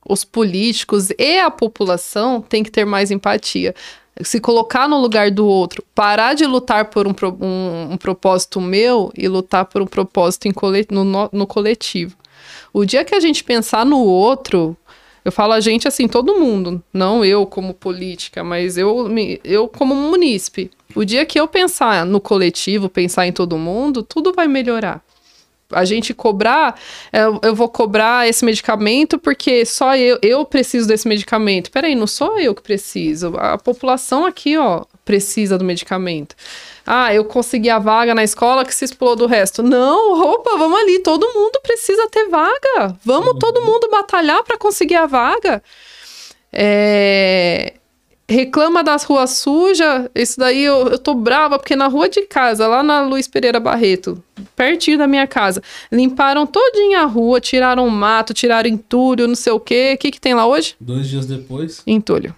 Os políticos e a população têm que ter mais empatia. Se colocar no lugar do outro, parar de lutar por um, um- um propósito meu e lutar por um propósito em cole- no, no- no coletivo. O dia que a gente pensar no outro, eu falo a gente assim, todo mundo, não eu como política, mas eu, eu como munícipe. O dia que eu pensar no coletivo, pensar em todo mundo, tudo vai melhorar a gente cobrar, é, eu, eu vou cobrar esse medicamento porque só eu, eu preciso desse medicamento. Peraí, não sou eu que preciso. A população aqui, ó, precisa do medicamento. Ah, eu consegui a vaga na escola que se explodiu do resto. Não, opa, vamos ali, todo mundo precisa ter vaga. Vamos todo mundo batalhar para conseguir a vaga. É, reclama das ruas sujas, isso daí eu, eu tô brava, porque na rua de casa, lá na Luiz Pereira Barreto, pertinho da minha casa, limparam todinha a rua, tiraram mato, tiraram entulho, não sei o quê. O que que tem lá hoje? Dois dias depois. Entulho.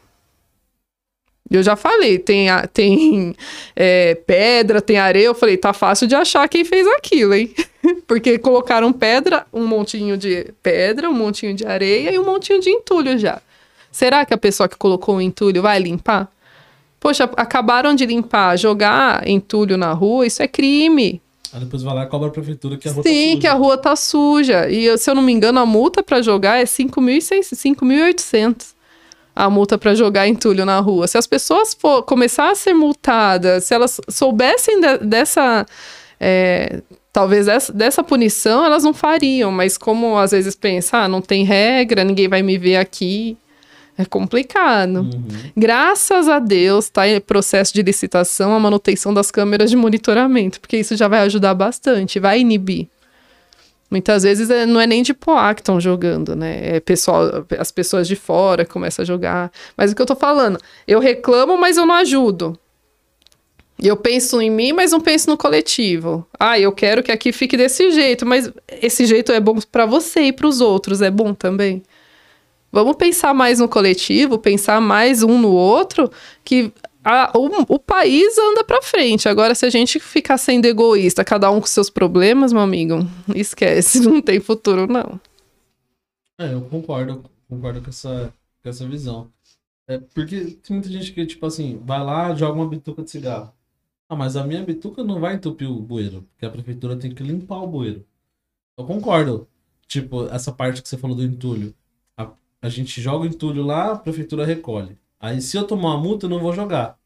Eu já falei, tem, tem é, pedra, tem areia. Eu falei, tá fácil de achar quem fez aquilo, hein? Porque colocaram pedra, um montinho de pedra, um montinho de areia e um montinho de entulho já. Será que a pessoa que colocou o entulho vai limpar? Poxa, acabaram de limpar, jogar entulho na rua, isso é crime. Aí depois vai lá e cobra a prefeitura que a rua Sim, tá suja. que a rua tá suja. E se eu não me engano, a multa pra jogar é 5.600, 5.800. A multa pra jogar entulho na rua. Se as pessoas for começar a ser multadas, se elas soubessem de- dessa. é, talvez dessa, dessa punição, elas não fariam. Mas como às vezes pensa, ah, não tem regra, ninguém vai me ver aqui. É complicado. Uhum. Graças a Deus, está em processo de licitação a manutenção das câmeras de monitoramento, porque isso já vai ajudar bastante, vai inibir. Muitas vezes é, não é nem de Poá que estão jogando, né? É pessoal, as pessoas de fora começam a jogar. Mas o que eu tô falando, eu reclamo, mas eu não ajudo. Eu penso em mim, mas não penso no coletivo. Ah, eu quero que aqui fique desse jeito, mas esse jeito é bom para você e para os outros, é bom também. Vamos pensar mais no coletivo, pensar mais um no outro, que a, o, o, país anda para frente. Agora, se a gente ficar sendo egoísta, cada um com seus problemas, meu amigo, esquece, não tem futuro, não. É, eu concordo, concordo com essa, com essa visão. É, porque tem muita gente que, tipo assim, vai lá, joga uma bituca de cigarro. Ah, mas a minha bituca não vai entupir o bueiro, porque a prefeitura tem que limpar o bueiro. Eu concordo. Tipo, essa parte que você falou do entulho. A, gente joga o entulho lá, a prefeitura recolhe. Aí se eu tomar uma multa, eu não vou jogar.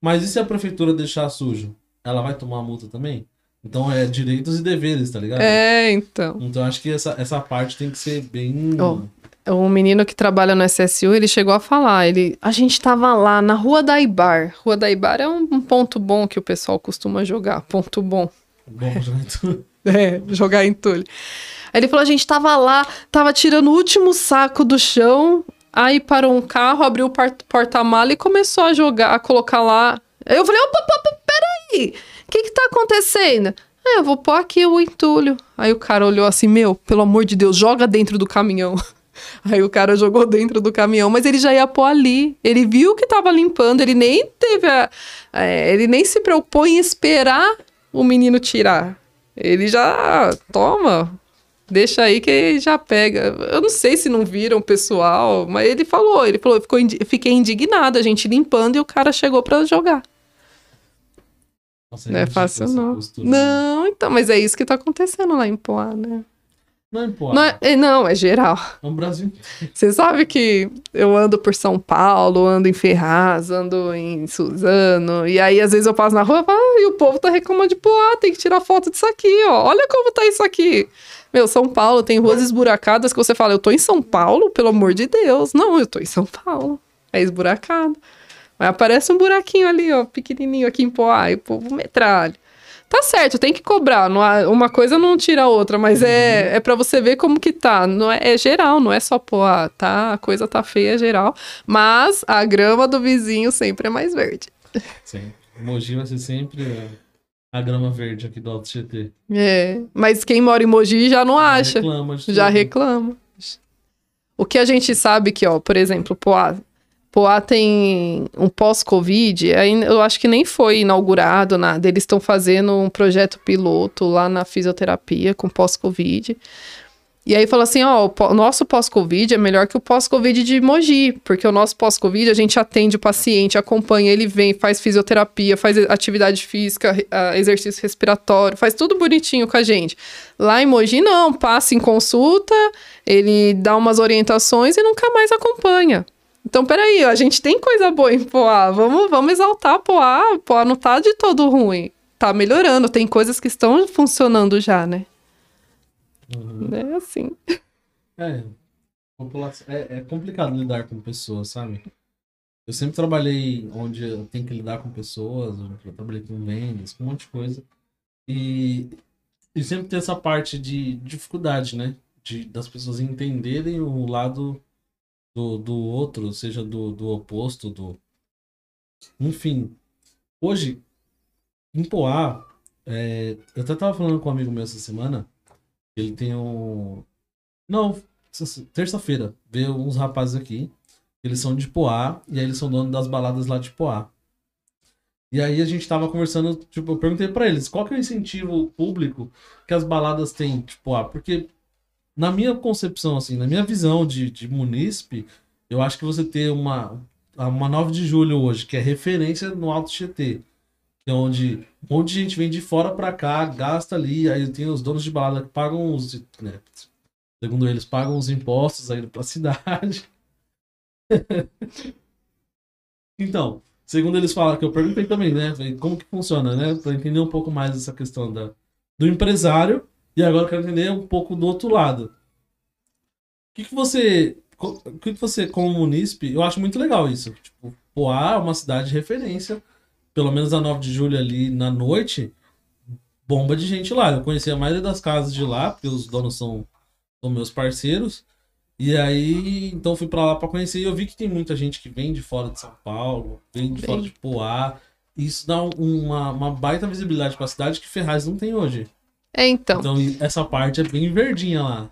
Mas e se a prefeitura deixar sujo? Ela vai tomar a multa também? Então é direitos e deveres, tá ligado? É, então. Então acho que essa, essa parte tem que ser bem. Oh, o menino que trabalha no SSU, ele chegou a falar, ele, a gente tava lá na Rua da Ibar. Rua da Ibar é um, um ponto bom que o pessoal costuma jogar, ponto bom. Bom, jogar É, jogar entulho. Aí ele falou, a gente tava lá, tava tirando o último saco do chão, Aí parou um carro, abriu o porta-mala e começou a jogar, a colocar lá. Eu falei, opa, opa, opa peraí, o que que tá acontecendo? É, eu vou pôr aqui o entulho. Aí o cara olhou assim, meu, pelo amor de Deus, joga dentro do caminhão. Aí o cara jogou dentro do caminhão, mas ele já ia pôr ali. Ele viu que tava limpando, ele nem teve a. É, ele nem se preocupou em esperar o menino tirar. Ele já toma, deixa aí que já pega. Eu não sei se não viram o pessoal, mas ele falou, ele falou, ficou indi fiquei indignado, a gente limpando e o cara chegou para jogar. Nossa, não é fácil não. Postura, não, então, mas é isso que tá acontecendo lá em Poá, né? Não é em Poá. Não é, é não, é geral. É o Brasil. Você sabe que eu ando por São Paulo, ando em Ferraz, ando em Suzano, e aí às vezes eu passo na rua ah, e o povo tá reclamando de Poá, tem que tirar foto disso aqui, ó. Olha como tá isso aqui. Meu, São Paulo tem ruas esburacadas que você fala, eu tô em São Paulo, pelo amor de Deus. Não, eu tô em São Paulo. É esburacado. Mas aparece um buraquinho ali, ó, pequenininho aqui em Poá, e o povo metralha. Tá certo, tem que cobrar. Não há, uma coisa não tira a outra, mas é, uhum. é para você ver como que tá. Não é, é, geral, não é só Poá, tá? A coisa tá feia, é geral. Mas a grama do vizinho sempre é mais verde. Sim. Mogi vai ser sempre a grama verde aqui do Alto GT. É, mas quem mora em Mogi já não já acha. Reclama já reclama. O que a gente sabe que, ó, por exemplo, Poá, Poá tem um pós-Covid, eu acho que nem foi inaugurado nada. Eles estão fazendo um projeto piloto lá na fisioterapia com pós-Covid. E aí falou assim, ó, o nosso pós-Covid é melhor que o pós-Covid de Mogi, porque o nosso pós-Covid a gente atende o paciente, acompanha, ele vem, faz fisioterapia, faz atividade física, exercício respiratório, faz tudo bonitinho com a gente. Lá em Mogi não, passa em consulta, ele dá umas orientações e nunca mais acompanha. Então, peraí, a gente tem coisa boa em Poá, vamos, vamos exaltar Poá, Poá não tá de todo ruim, tá melhorando, tem coisas que estão funcionando já, né? Uhum. É assim. É, é, é complicado lidar com pessoas, sabe? Eu sempre trabalhei onde eu tenho que lidar com pessoas, eu trabalhei com vendas, com um monte de coisa. E, e sempre tem essa parte de dificuldade, né? De, das pessoas entenderem o lado do, do outro, seja do, do oposto, do. Enfim. Hoje, em Poá, é, eu até tava falando com um amigo meu essa semana ele tem um. Não, terça-feira. Veio uns rapazes aqui. Eles são de Poá. E aí eles são donos das baladas lá de Poá. E aí a gente tava conversando, tipo, eu perguntei para eles qual que é o incentivo público que as baladas têm, tipo, ah, porque na minha concepção, assim, na minha visão de, de munícipe, eu acho que você ter uma, uma 9 de julho hoje, que é referência no Alto é onde um monte de gente vem de fora para cá, gasta ali, aí tem os donos de balada que pagam os, né, segundo eles, pagam os impostos aí pra cidade. então, segundo eles falam, que eu perguntei também, né, como que funciona, né, para entender um pouco mais essa questão da, do empresário, e agora eu quero entender um pouco do outro lado. O que, que você, o que, que você, como munícipe, eu acho muito legal isso, tipo, Poá é uma cidade de referência pelo menos a 9 de julho ali na noite, bomba de gente lá. Eu conheci a maioria das casas de lá, porque os donos são, são meus parceiros. E aí, então fui pra lá pra conhecer e eu vi que tem muita gente que vem de fora de São Paulo, vem de Vem. fora de Poá. Isso dá um- uma, uma baita visibilidade pra cidade que Ferraz não tem hoje. É, então. Então essa parte é bem verdinha lá,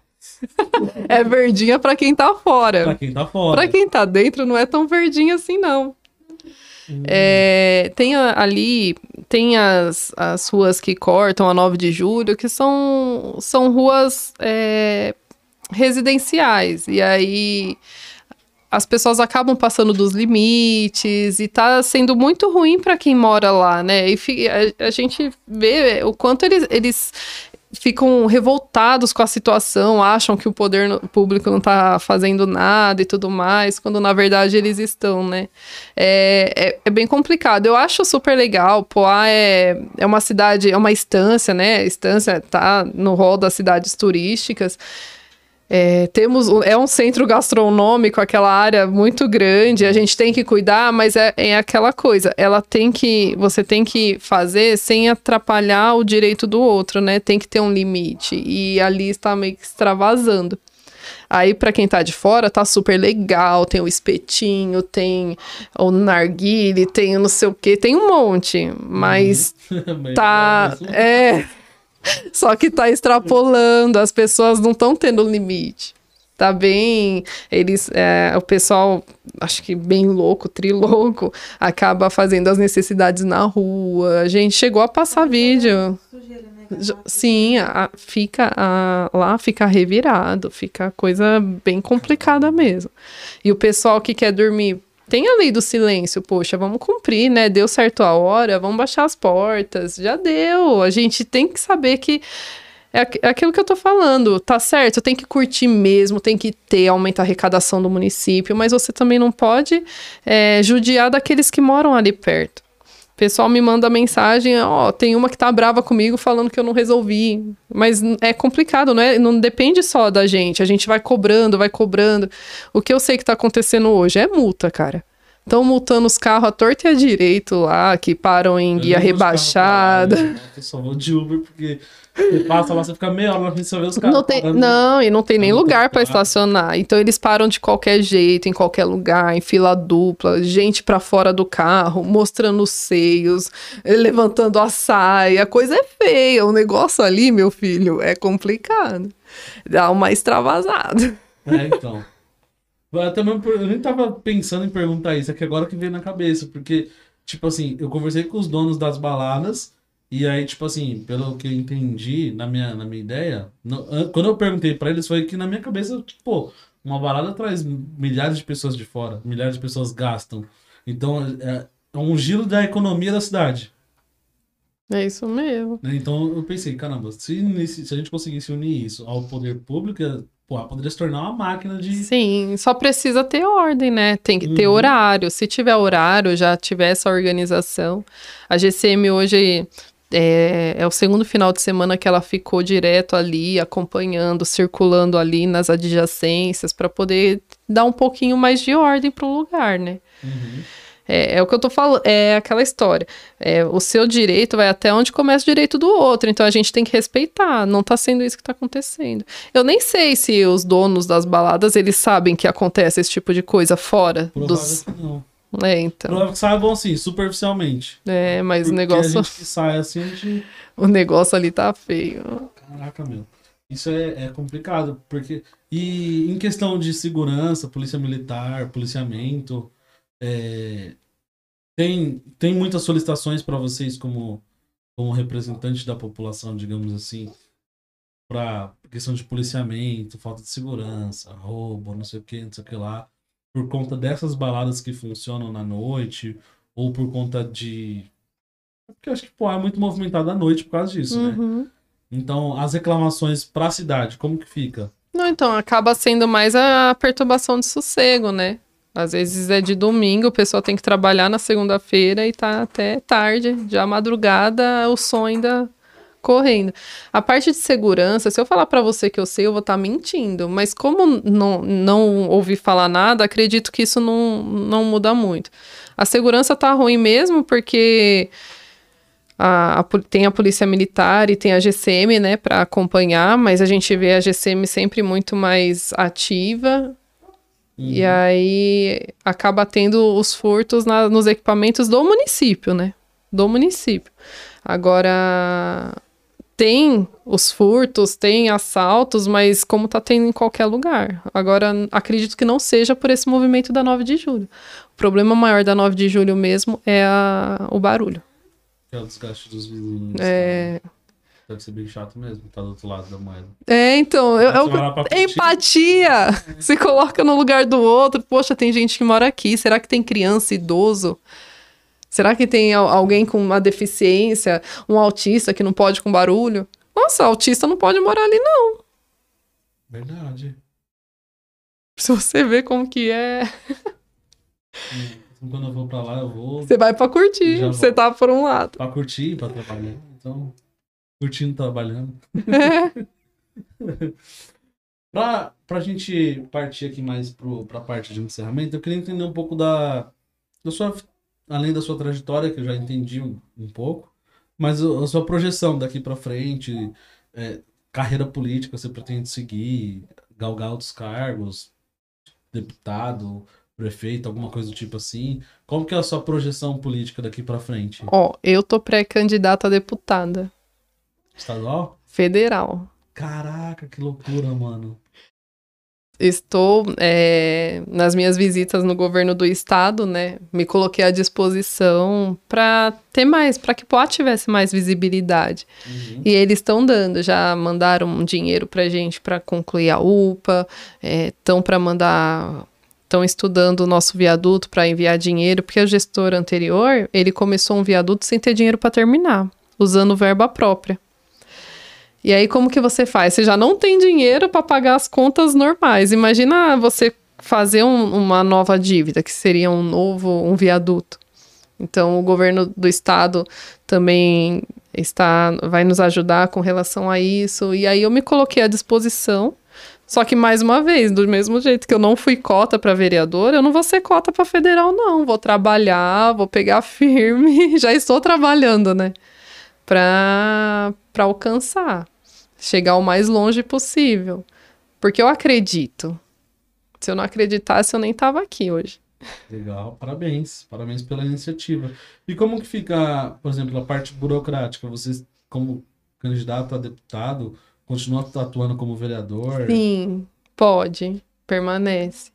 É verdinha pra quem tá fora. quem tá fora. Pra quem tá dentro, não é tão verdinha assim, não. É, tem a- ali, tem as, as ruas que cortam a 9 de julho, que são, são ruas é, residenciais. E aí as pessoas acabam passando dos limites e tá sendo muito ruim para quem mora lá, né? E a, a gente vê o quanto eles, eles ficam revoltados com a situação, acham que o poder público não tá fazendo nada e tudo mais, quando na verdade eles estão, né? É, é, é bem complicado. Eu acho super legal. Poá é, é uma cidade, é uma estância, né? Estância tá no rol das cidades turísticas. É, temos, é um centro gastronômico, aquela área muito grande, a gente tem que cuidar, mas é, é aquela coisa, ela tem que, você tem que fazer sem atrapalhar o direito do outro, né? Tem que ter um limite, e ali está meio que extravasando. Aí, pra quem tá de fora, tá super legal, tem o espetinho, tem o narguile, tem o não sei o que, tem um monte, mas Mas tá. É. Só que tá extrapolando, as pessoas não estão tendo limite. Tá bem. Eles. é, o pessoal, acho que bem louco, trilouco, acaba fazendo as necessidades na rua. A gente chegou a passar vídeo. Sujeira, né? Sim, a- fica a- lá fica revirado, fica coisa bem complicada mesmo. E o pessoal que quer dormir, tem a lei do silêncio, poxa, vamos cumprir, né? Deu certo a hora, vamos baixar as portas, já deu. A gente tem que saber que é é aquilo que eu tô falando, tá certo, tem que curtir mesmo, tem que ter, aumentar a arrecadação do município, mas você também não pode é, judiar daqueles que moram ali perto. Pessoal me manda mensagem, ó, tem uma que tá brava comigo falando que eu não resolvi. Mas é complicado, não, é, não depende só da gente. A gente vai cobrando, vai cobrando. O que eu sei que tá acontecendo hoje é multa, cara. Estão multando os carros à torta e à direito lá, que param em Eu guia carros pra lá, rebaixada. né? Eu só vou de Uber porque você passa lá, você fica meia hora você vê os caras. Não, tem, não, e não tem nem Não lugar para estacionar. Então eles param de qualquer jeito, em qualquer lugar, em fila dupla, gente para fora do carro, mostrando os seios, eh, levantando a saia. A coisa é feia. O negócio ali, meu filho, é complicado. Dá uma extravasada. É, então. Eu também eu nem tava pensando em perguntar isso, é que agora que veio na cabeça, porque, tipo assim, eu conversei com os donos das baladas, e aí, tipo assim, pelo que eu entendi na minha, na minha ideia, no- an- quando eu perguntei pra eles, foi que na minha cabeça, pô, uma balada traz milhares de pessoas de fora, milhares de pessoas gastam. Então, é, é um giro da economia da cidade. É isso mesmo. né? Então eu pensei, caramba, se, se a gente conseguisse unir isso ao poder público, pô, poderia se tornar uma máquina de. Sim, só precisa ter ordem, né? Tem que ter Uhum. horário. Se tiver horário, já tiver essa organização. A GCM hoje é, é o segundo final de semana que ela ficou direto ali, acompanhando, circulando ali nas adjacências, para poder dar um pouquinho mais de ordem para o lugar, né? Uhum. É, é o que eu tô falando, é aquela história. É, o seu direito vai até onde começa o direito do outro, então a gente tem que respeitar. Não tá sendo isso que tá acontecendo. Eu nem sei se os donos das baladas, eles sabem que acontece esse tipo de coisa fora Provável dos... que não. É, então. Provável que saibam assim, superficialmente. É, mas o Porque negócio, a gente que sai assim, a gente. o negócio ali tá feio. Caraca, meu. Isso é, é complicado, porque. E em questão de segurança, polícia militar, policiamento, é, tem, tem muitas solicitações para vocês como, como representante da população, digamos assim, para questão de policiamento, falta de segurança, roubo, não sei o que, não sei o que lá, por conta dessas baladas que funcionam na noite, ou por conta de. Porque eu acho que pô, é muito movimentado à noite por causa disso, né? Uhum. Então, as reclamações para a cidade, como que fica? Não, então, acaba sendo mais a perturbação de sossego, né? Às vezes é de domingo, o pessoal tem que trabalhar na segunda-feira e tá até tarde, já madrugada, o som ainda correndo. A parte de segurança, se eu falar pra você que eu sei, eu vou estar mentindo, mas como não, não ouvi falar nada, acredito que isso não, não muda muito. A segurança tá ruim mesmo porque a, a, tem a polícia militar e tem a GCM, né, para acompanhar, mas a gente vê a GCM sempre muito mais ativa. Uhum. E aí acaba tendo os furtos na, nos equipamentos do município, né? Do município. Agora, tem os furtos, tem assaltos, mas como tá tendo em qualquer lugar. Agora, acredito que não seja por esse movimento da 9 de julho. O problema maior da 9 de julho mesmo é a, o barulho. É o desgaste dos vizinhos. É. Tá? Deve ser bem chato mesmo, tá do outro lado da moeda. É, então, eu, eu, empatia! Se coloca no lugar do outro. Poxa, tem gente que mora aqui. Será que tem criança, idoso? Será que tem alguém com uma deficiência, um autista que não pode com barulho? Nossa, autista não pode morar ali, não. Verdade. Se você vê como que é. Hum, quando eu vou pra lá, eu vou. Você vai pra curtir. Você tá por um lado. Pra curtir, pra trabalhar. Então, curtindo trabalhando. É. pra, pra gente partir aqui mais pro, pra parte de encerramento, eu queria entender um pouco da, da sua além da sua trajetória, que eu já entendi um, um pouco, mas a, a sua projeção daqui para frente, é, carreira política, você pretende seguir, galgar outros cargos, deputado, prefeito, alguma coisa do tipo assim? Como que é a sua projeção política daqui para frente? Ó, oh, eu tô pré-candidata a deputada. Estadual? Federal. Caraca, que loucura, mano estou é, nas minhas visitas no governo do estado, né? Me coloquei à disposição para ter mais, para que Poá tivesse mais visibilidade. Uhum. E eles estão dando, já mandaram um dinheiro para gente para concluir a UPA, estão é, para mandar estão estudando o nosso viaduto para enviar dinheiro, porque o gestor anterior, ele começou um viaduto sem ter dinheiro para terminar, usando verba própria. E aí, como que você faz? Você já não tem dinheiro para pagar as contas normais. Imagina você fazer um, uma nova dívida, que seria um novo, um viaduto. Então, o governo do estado também está, vai nos ajudar com relação a isso. E aí, eu me coloquei à disposição. Só que, mais uma vez, do mesmo jeito que eu não fui cota para vereador, eu não vou ser cota para federal, não. Vou trabalhar, vou pegar firme. Já estou trabalhando, né? Para alcançar chegar o mais longe possível. Porque eu acredito. Se eu não acreditasse, eu nem tava aqui hoje. Legal, parabéns. Parabéns pela iniciativa. E como que fica, por exemplo, a parte burocrática? Você, como candidato a deputado, continua atuando como vereador? Sim, pode. Permanece.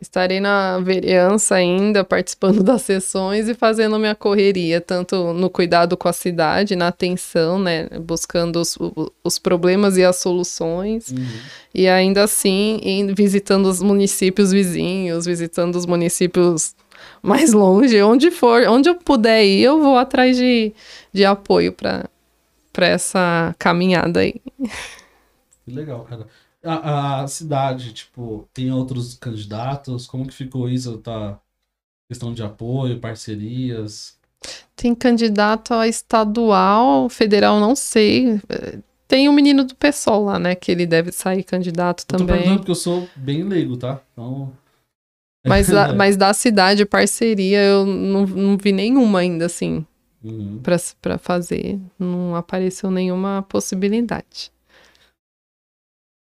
Estarei na vereança ainda, participando das sessões e fazendo minha correria, tanto no cuidado com a cidade, na atenção, né? Buscando os, os problemas e as soluções. Uhum. E ainda assim, visitando os municípios vizinhos, visitando os municípios mais longe, onde for, onde eu puder ir, eu vou atrás de, de apoio para essa caminhada aí. Que legal, cara a, a, cidade, tipo, tem outros candidatos? Como que ficou isso? Tá questão de apoio, parcerias? Tem candidato a estadual, federal, não sei. Tem o um menino do PSOL lá, né? Que ele deve sair candidato eu também. Tô porque eu sou bem leigo, tá? Então. Mas, a, mas da cidade, parceria, eu não, não vi nenhuma ainda, assim, uhum. pra fazer. Não apareceu nenhuma possibilidade.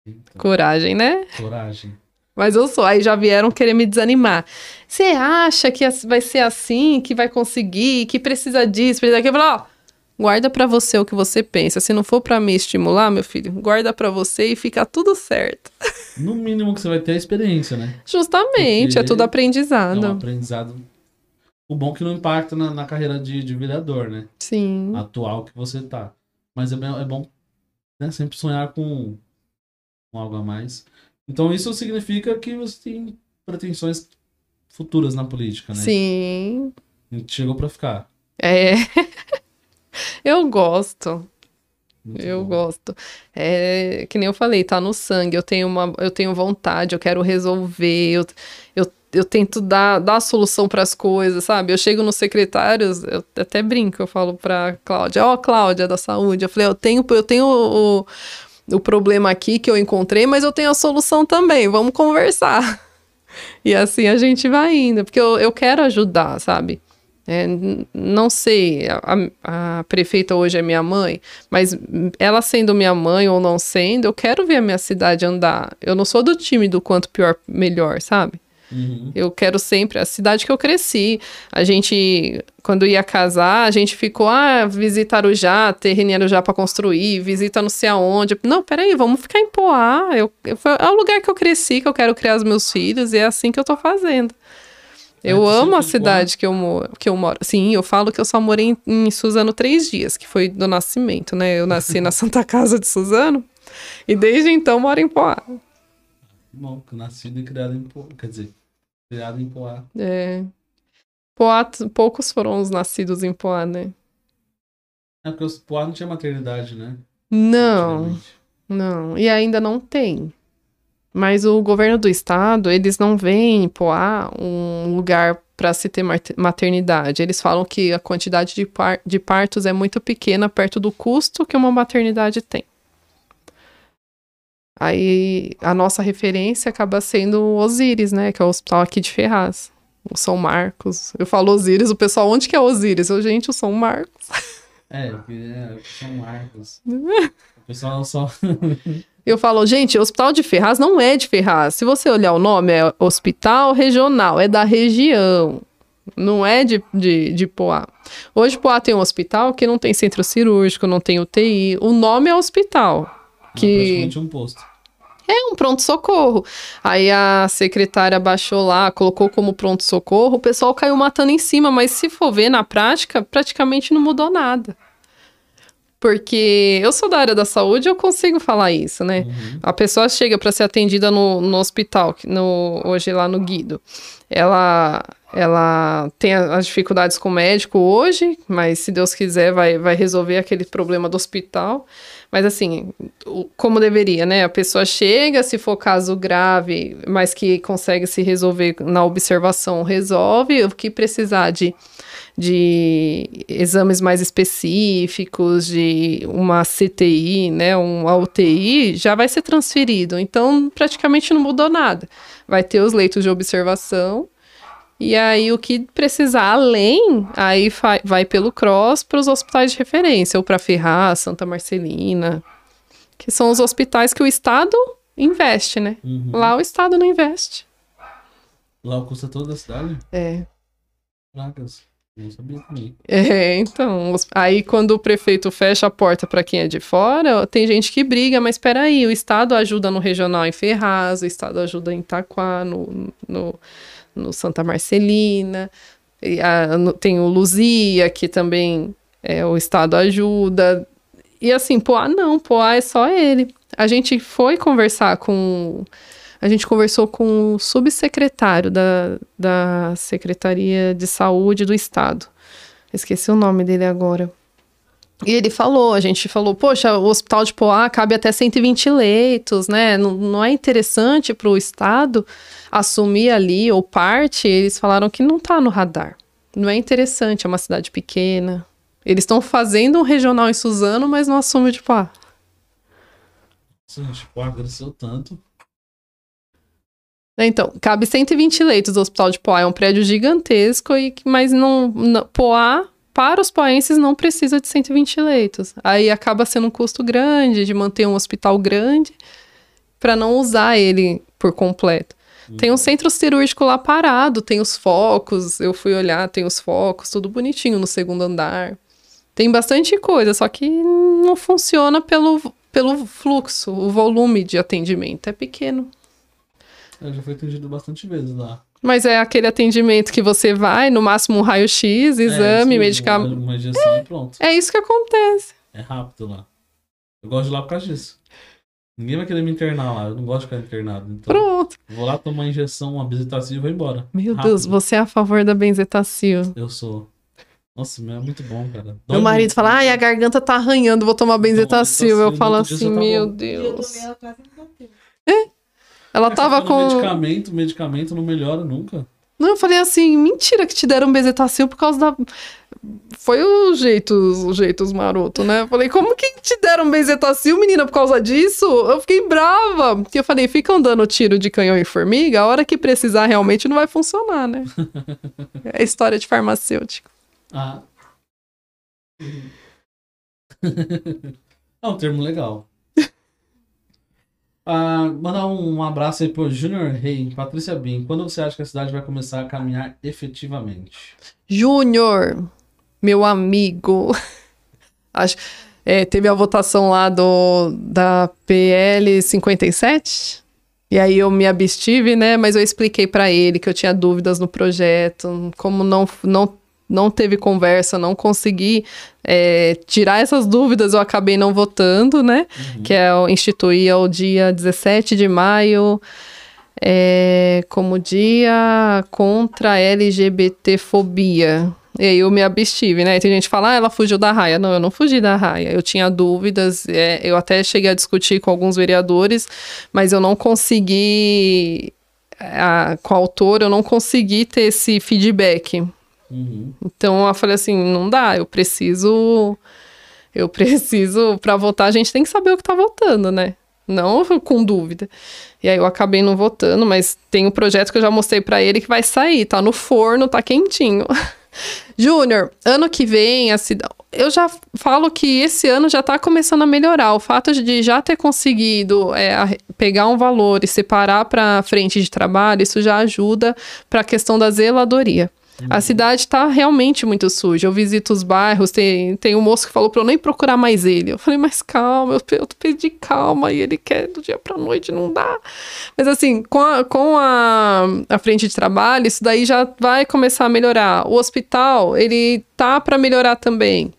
Então, Coragem, né? Coragem. Mas eu sou. Aí já vieram querer me desanimar. Você acha que vai ser assim, que vai conseguir, que precisa disso, precisa daquilo? Ó, guarda para você o que você pensa. Se não for para me estimular, meu filho, guarda para você e fica tudo certo. No mínimo que você vai ter a experiência, né? Justamente, Porque é tudo aprendizado. É um aprendizado. O bom é que não impacta na, na carreira de, de vereador, né? Sim. Atual que você tá. Mas é, é bom né, sempre sonhar com algo a mais. Então isso significa que você tem pretensões futuras na política, né? Sim. A gente chegou para ficar. É. eu gosto. Muito eu bom. gosto. É que nem eu falei, tá no sangue. Eu tenho uma, eu tenho vontade, eu quero resolver. Eu, eu, eu tento dar, dar a solução para as coisas, sabe? Eu chego nos secretários, eu até brinco, eu falo para Cláudia, ó, oh, Cláudia da saúde. Eu falei, eu tenho, eu tenho o, o problema aqui que eu encontrei, mas eu tenho a solução também, vamos conversar. E assim a gente vai indo, porque eu, eu quero ajudar, sabe? É, não sei, a, a prefeita hoje é minha mãe, mas ela sendo minha mãe ou não sendo, eu quero ver a minha cidade andar. Eu não sou do time do quanto pior, melhor, sabe? Uhum. Eu quero sempre a cidade que eu cresci. A gente, quando ia casar, a gente ficou, ah, visita Arujá, terreno em Arujá pra construir, visita não sei aonde. Não, peraí, vamos ficar em Poá. Eu, eu- é o lugar que eu cresci, que eu quero criar os meus filhos, e é assim que eu tô fazendo. Eu tu amo a cidade que eu, moro, que eu moro. Sim, eu falo que eu só morei em, em Suzano três dias, que foi do nascimento, né? Eu nasci na Santa Casa de Suzano, e desde então moro em Poá. Bom, nascido e criado em Poá. Quer dizer, criado em Poá. É. Poá, poucos foram os nascidos em Poá, né? É porque os Poá não tinha maternidade, né? Não, não. E ainda não tem. Mas o governo do estado, eles não veem em Poá um lugar para se ter mate- maternidade. Eles falam que a quantidade de, par- de partos é muito pequena perto do custo que uma maternidade tem. Aí a nossa referência acaba sendo o Osíris, né? Que é o hospital aqui de Ferraz. O São Marcos. Eu falo Osíris, o pessoal, onde que é Osíris? Eu, gente, o São Marcos. É, é, são Marcos. o pessoal só. Eu falo, gente, o Hospital de Ferraz não é de Ferraz. Se você olhar o nome, é Hospital Regional, é da região. Não é de, de, de Poá. Hoje, Poá tem um hospital que não tem centro cirúrgico, não tem UTI. O nome é hospital. Que Praticamente um posto. É um pronto-socorro. Aí a secretária baixou lá, colocou como pronto-socorro, o pessoal caiu matando em cima, mas se for ver na prática, praticamente não mudou nada. Porque eu sou da área da saúde, eu consigo falar isso, né? Uhum. A pessoa chega para ser atendida no, no hospital, no, hoje lá no Guido. Ela, ela tem as dificuldades com o médico hoje, mas se Deus quiser vai, vai resolver aquele problema do hospital. Mas assim, como deveria, né? A pessoa chega, se for caso grave, mas que consegue se resolver na observação, resolve. O que precisar de de exames mais específicos, de uma CTI, né, uma UTI, já vai ser transferido. Então, praticamente não mudou nada. Vai ter os leitos de observação, e aí o que precisar além, aí vai pelo CROSS para os hospitais de referência, ou para Ferraz, Santa Marcelina, que são os hospitais que o Estado investe, né? Uhum. Lá o Estado não investe. Lá custa toda a cidade? É. Placas. Não sabia também. É, então, aí quando o prefeito fecha a porta para quem é de fora, tem gente que briga, mas espera aí, o Estado ajuda no regional em Ferraz, o Estado ajuda em Itaquá, no, no, no Santa Marcelina, a- no- tem o Luzia, que também é, o Estado ajuda, e assim, Poá não, Poá é só ele. A gente foi conversar com... A gente conversou com o subsecretário da, da Secretaria de Saúde do Estado. Esqueci o nome dele agora. E ele falou, a gente falou, poxa, o hospital de Poá cabe até 120 leitos, né? Não, não é interessante para o Estado assumir ali ou parte? Eles falaram que não está no radar. Não é interessante, é uma cidade pequena. Eles estão fazendo um regional em Suzano, mas não assume o de Poá. Gente, Poá cresceu tanto. Então, cabe 120 leitos. O Hospital de Poá é um prédio gigantesco, e, mas não, não- Poá, para os poenses, não precisa de 120 leitos. Aí acaba sendo um custo grande de manter um hospital grande para não usar ele por completo. Tem um centro cirúrgico lá parado, tem os focos, eu fui olhar, tem os focos, tudo bonitinho no segundo andar. Tem bastante coisa, só que não funciona pelo, pelo fluxo, o volume de atendimento é pequeno. Eu já fui atendido bastante vezes lá. Mas é aquele atendimento que você vai, no máximo um raio-x, exame, é, medicamento. Uma, uma injeção e pronto. É isso que acontece. É rápido lá. Eu gosto de ir lá por causa disso. Ninguém vai querer me internar lá. Eu não gosto de ficar internado. Então, Pronto. vou lá tomar injeção, uma visitação e vou embora. Meu Rápido. Deus, você é a favor da benzetacil. Eu sou. Nossa, meu, é muito bom, cara. Dói Meu marido muito. fala, ai, a garganta tá arranhando, vou tomar benzetacil. Eu benzetacil, falo assim, tá meu bom. Deus. ela quase bateu. Ela É, tava você toma com. Medicamento, medicamento não melhora nunca. Não, eu falei assim, mentira que te deram benzetacil por causa da. Foi os jeitos, os jeitos maroto, né? Eu falei, como que te deram benzetacil, menina, por causa disso? Eu fiquei brava. Porque eu falei, ficam dando tiro de canhão em formiga, a hora que precisar realmente não vai funcionar, né? É história de farmacêutico. Ah. é um termo legal. Ah, mandar um, abraço aí pro Junior Rei, Patrícia Bin. Quando você acha que a cidade vai começar a caminhar efetivamente? Júnior, meu amigo. Acho, é, teve a votação lá do, da PL 57. E aí eu me abstive, né? Mas eu expliquei para ele que eu tinha dúvidas no projeto, como não, não, não teve conversa, não consegui é, tirar essas dúvidas, eu acabei não votando, né? Uhum. Que é instituir o dia 17 de maio é, como dia contra a LGBTfobia. E aí eu me abstive, né? E tem gente que fala, ah, ela fugiu da raia. Não, eu não fugi da raia. Eu tinha dúvidas, é, eu até cheguei a discutir com alguns vereadores, mas eu não consegui, a, com a autora, eu não consegui ter esse feedback. Uhum. Então eu falei assim, não dá, eu preciso. Eu preciso, para votar, a gente tem que saber o que tá votando, né? Não com dúvida. E aí eu acabei não votando, mas tem um projeto que eu já mostrei para ele que vai sair, tá no forno, tá quentinho. Júnior, ano que vem, a cidade. Eu já falo que esse ano já está começando a melhorar. O fato de já ter conseguido é, pegar um valor e separar para frente de trabalho, isso já ajuda para a questão da zeladoria. A cidade está realmente muito suja. Eu visito os bairros, tem, tem um moço que falou para eu nem procurar mais ele. Eu falei, mas calma, eu, eu pedi calma, e ele quer do dia para noite, não dá. Mas assim, com, a, com a, a frente de trabalho, isso daí já vai começar a melhorar. O hospital, ele tá para melhorar também.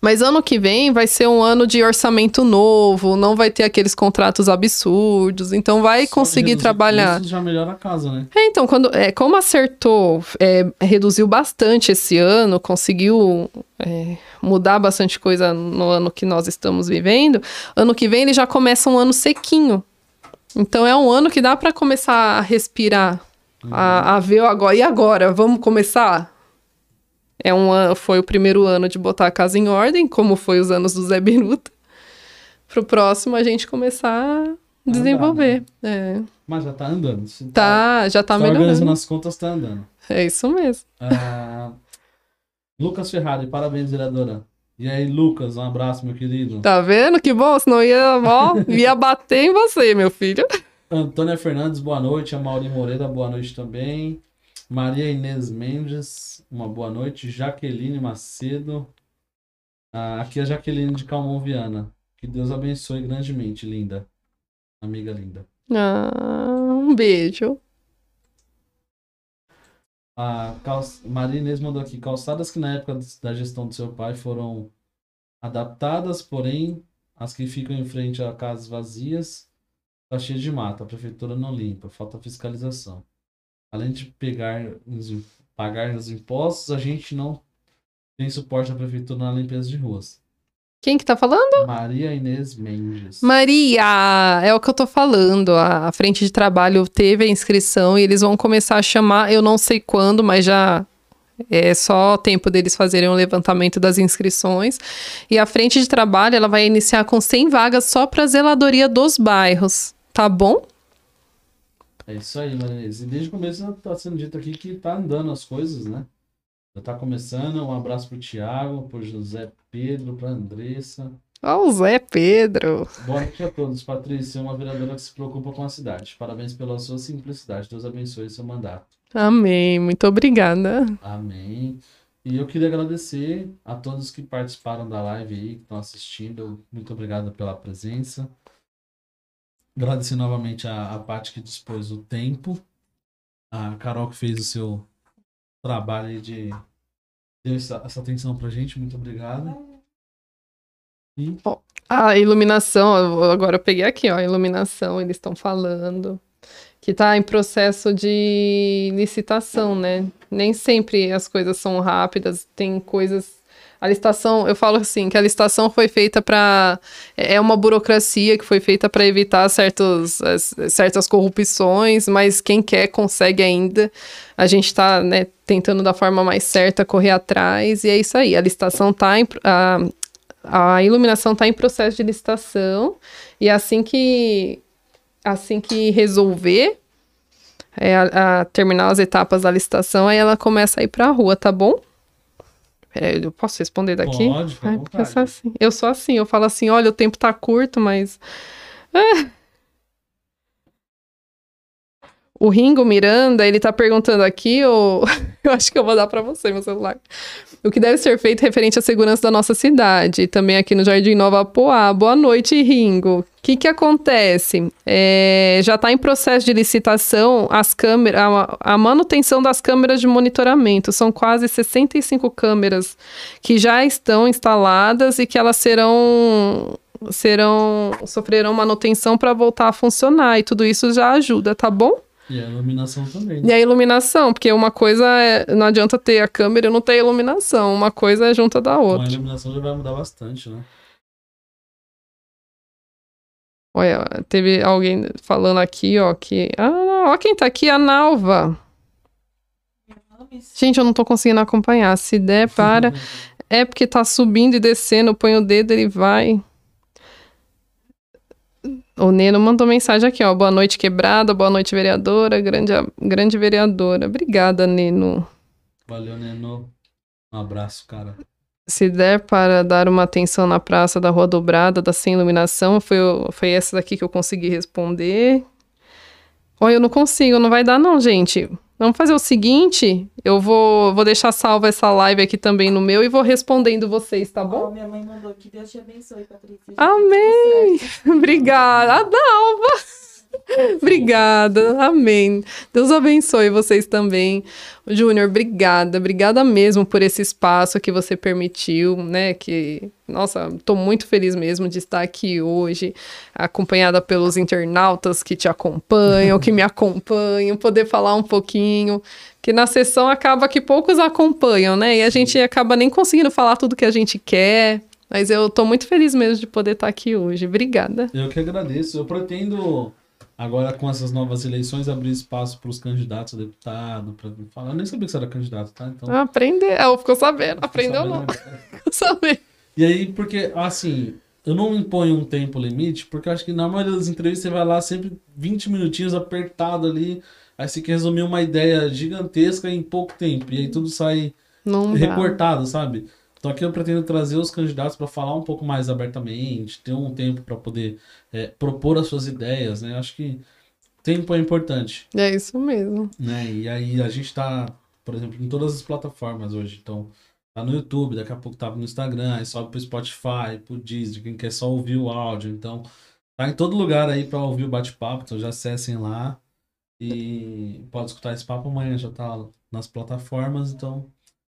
Mas ano que vem vai ser um ano de orçamento novo, não vai ter aqueles contratos absurdos, então vai Só conseguir trabalhar. Isso já melhora a casa, né? É, então, quando, é, como acertou, é, reduziu bastante esse ano, conseguiu é, mudar bastante coisa no ano que nós estamos vivendo, ano que vem ele já começa um ano sequinho. Então é um ano que dá para começar a respirar, uhum. a, a ver agora. E agora? Vamos começar? É um, foi o primeiro ano de botar a casa em ordem, como foi os anos do Zé Biruta. Pro próximo a gente começar a desenvolver. Andar, né? é. Mas já tá andando. Tá, tá, já tá, tá melhorando. organizando as contas, tá andando. É isso mesmo. Uh, Lucas Ferrari, parabéns, vereadora. E aí, Lucas, um abraço, meu querido. Tá vendo? Que bom, senão ia, ó, ia bater em você, meu filho. Antônia Fernandes, boa noite. A Mauri Moreira, boa noite também. Maria Inês Mendes, uma boa noite. Jaqueline Macedo. Ah, aqui é a Jaqueline de Calmon Viana. Que Deus abençoe grandemente, linda. Amiga linda. Ah, um beijo. A cal... Maria Inês mandou aqui. Calçadas que na época da gestão do seu pai foram adaptadas, porém as que ficam em frente a casas vazias está cheia de mata. A prefeitura não limpa, falta fiscalização além de pegar pagar os impostos, a gente não tem suporte da prefeitura na limpeza de ruas. Quem que tá falando? Maria Inês Mendes. Maria, é o que eu tô falando. A frente de trabalho teve a inscrição e eles vão começar a chamar, eu não sei quando, mas já é só tempo deles fazerem o um levantamento das inscrições. E a frente de trabalho, ela vai iniciar com 100 vagas só para zeladoria dos bairros, tá bom? É isso aí, Marinês. E desde o começo tá sendo dito aqui que tá andando as coisas, né? Já tá começando. Um abraço pro Tiago, pro José Pedro, pra Andressa. Ó, o Zé Pedro. Boa noite a todos. Patrícia é uma vereadora que se preocupa com a cidade. Parabéns pela sua simplicidade. Deus abençoe seu mandato. Amém. Muito obrigada. Amém. E eu queria agradecer a todos que participaram da live aí, que estão assistindo. Muito obrigado pela presença. Agradecer novamente a, a Paty que dispôs o tempo. A Carol que fez o seu trabalho de deu essa, essa atenção pra gente. Muito obrigado. E... a iluminação, agora eu peguei aqui, ó, a iluminação, eles estão falando que está em processo de licitação, né? Nem sempre as coisas são rápidas, tem coisas a licitação, eu falo assim, que a licitação foi feita para. É, é uma burocracia que foi feita para evitar certos, certas corrupções, mas quem quer consegue ainda. A gente está né, tentando da forma mais certa correr atrás, e é isso aí. A licitação está em. A, a iluminação está em processo de licitação, e assim que, assim que resolver, é, a, a terminar as etapas da licitação, aí ela começa a ir para a rua, tá bom? Peraí, eu posso responder daqui? Pode, Ai, porque eu sou assim. Eu sou assim, eu falo assim, olha, o tempo tá curto, mas. O Ringo Miranda, ele tá perguntando aqui, ou eu acho que eu vou dar pra você, meu celular. O que deve ser feito referente à segurança da nossa cidade, também aqui no Jardim Nova Poá. Boa noite, Ringo. O que que acontece? É, já está em processo de licitação as câmeras, a, a manutenção das câmeras de monitoramento. São quase 65 câmeras que já estão instaladas e que elas serão serão sofrerão manutenção para voltar a funcionar e tudo isso já ajuda, tá bom? E a iluminação também. E a iluminação, porque uma coisa é, não adianta ter a câmera e não ter a iluminação, uma coisa é junta da Então, a outra. iluminação já vai mudar bastante, né? Olha, teve alguém falando aqui, ó, que ah, ó quem tá aqui, a Nalva. Gente, eu não tô conseguindo acompanhar. Se der para, é porque tá subindo e descendo, põe o dedo, ele vai. O Neno mandou mensagem aqui, ó. Boa noite, quebrada. Boa noite, vereadora. Grande, grande vereadora. Obrigada, Neno. Valeu, Neno. Um abraço, cara. Se der para dar uma atenção na praça da Rua Dobrada, da Sem Iluminação, foi, foi essa daqui que eu consegui responder. Olha, eu não consigo, não vai dar não, gente. Vamos fazer o seguinte, eu vou, vou deixar salva essa live aqui também no meu e vou respondendo vocês, tá bom? Ó, minha mãe mandou que Deus te abençoe, Patrícia. Amém. Obrigada. Ah, Dalva. Obrigada. Amém. Deus abençoe vocês também. Júnior, obrigada. Obrigada mesmo por esse espaço que você permitiu, né? Que, nossa, tô muito feliz mesmo de estar aqui hoje, acompanhada pelos internautas que te acompanham, que me acompanham, poder falar um pouquinho. Que na sessão acaba que poucos acompanham, né? E a gente acaba nem conseguindo falar tudo que a gente quer. Mas eu tô muito feliz mesmo de poder estar aqui hoje. Obrigada. Eu que agradeço. Eu pretendo, agora com essas novas eleições, abrir espaço para os candidatos a deputado, para falar. Eu nem sabia que você era candidato, tá? Então. Aprender. Ah, ficou sabendo. Aprendeu sabendo não. Ficou sabendo. E aí, porque, assim, eu não imponho um tempo limite, porque eu acho que na maioria das entrevistas você vai lá sempre 20 minutinhos apertado ali, aí você quer resumir uma ideia gigantesca em pouco tempo, e aí tudo sai Não dá. recortado, sabe? Então aqui eu pretendo trazer os candidatos para falar um pouco mais abertamente, ter um tempo para poder é, propor as suas ideias, né? Acho que tempo é importante, É isso mesmo. né? E aí a gente tá, por exemplo, em todas as plataformas hoje, então tá no YouTube, daqui a pouco tá no Instagram, aí sobe pro Spotify, pro Disney, quem quer só ouvir o áudio, então tá em todo lugar aí para ouvir o bate-papo, então já acessem lá e pode escutar esse papo amanhã, já tá nas plataformas, então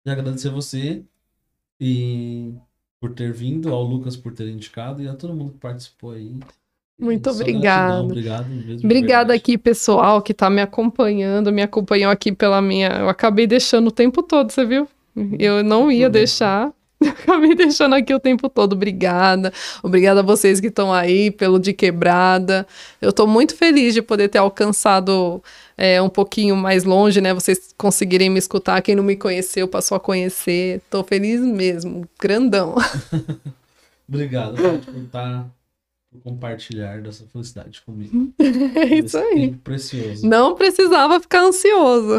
e agradecer você e por ter vindo, ao Lucas por ter indicado e a todo mundo que participou aí. Muito gratidão, Obrigado mesmo. Obrigada aqui, pessoal, que tá me acompanhando, me acompanhou aqui pela minha. Eu acabei deixando o tempo todo, você viu? Eu não ia deixar. Acabei deixando aqui o tempo todo. Obrigada. Obrigada a vocês que estão aí pelo de quebrada. Eu tô muito feliz de poder ter alcançado é, um pouquinho mais longe, né? Vocês conseguirem me escutar. Quem não me conheceu passou a conhecer. Tô feliz mesmo. Grandão. Obrigado Paty, por estar por compartilhar dessa felicidade comigo. É isso aí. precioso. Não precisava ficar ansioso.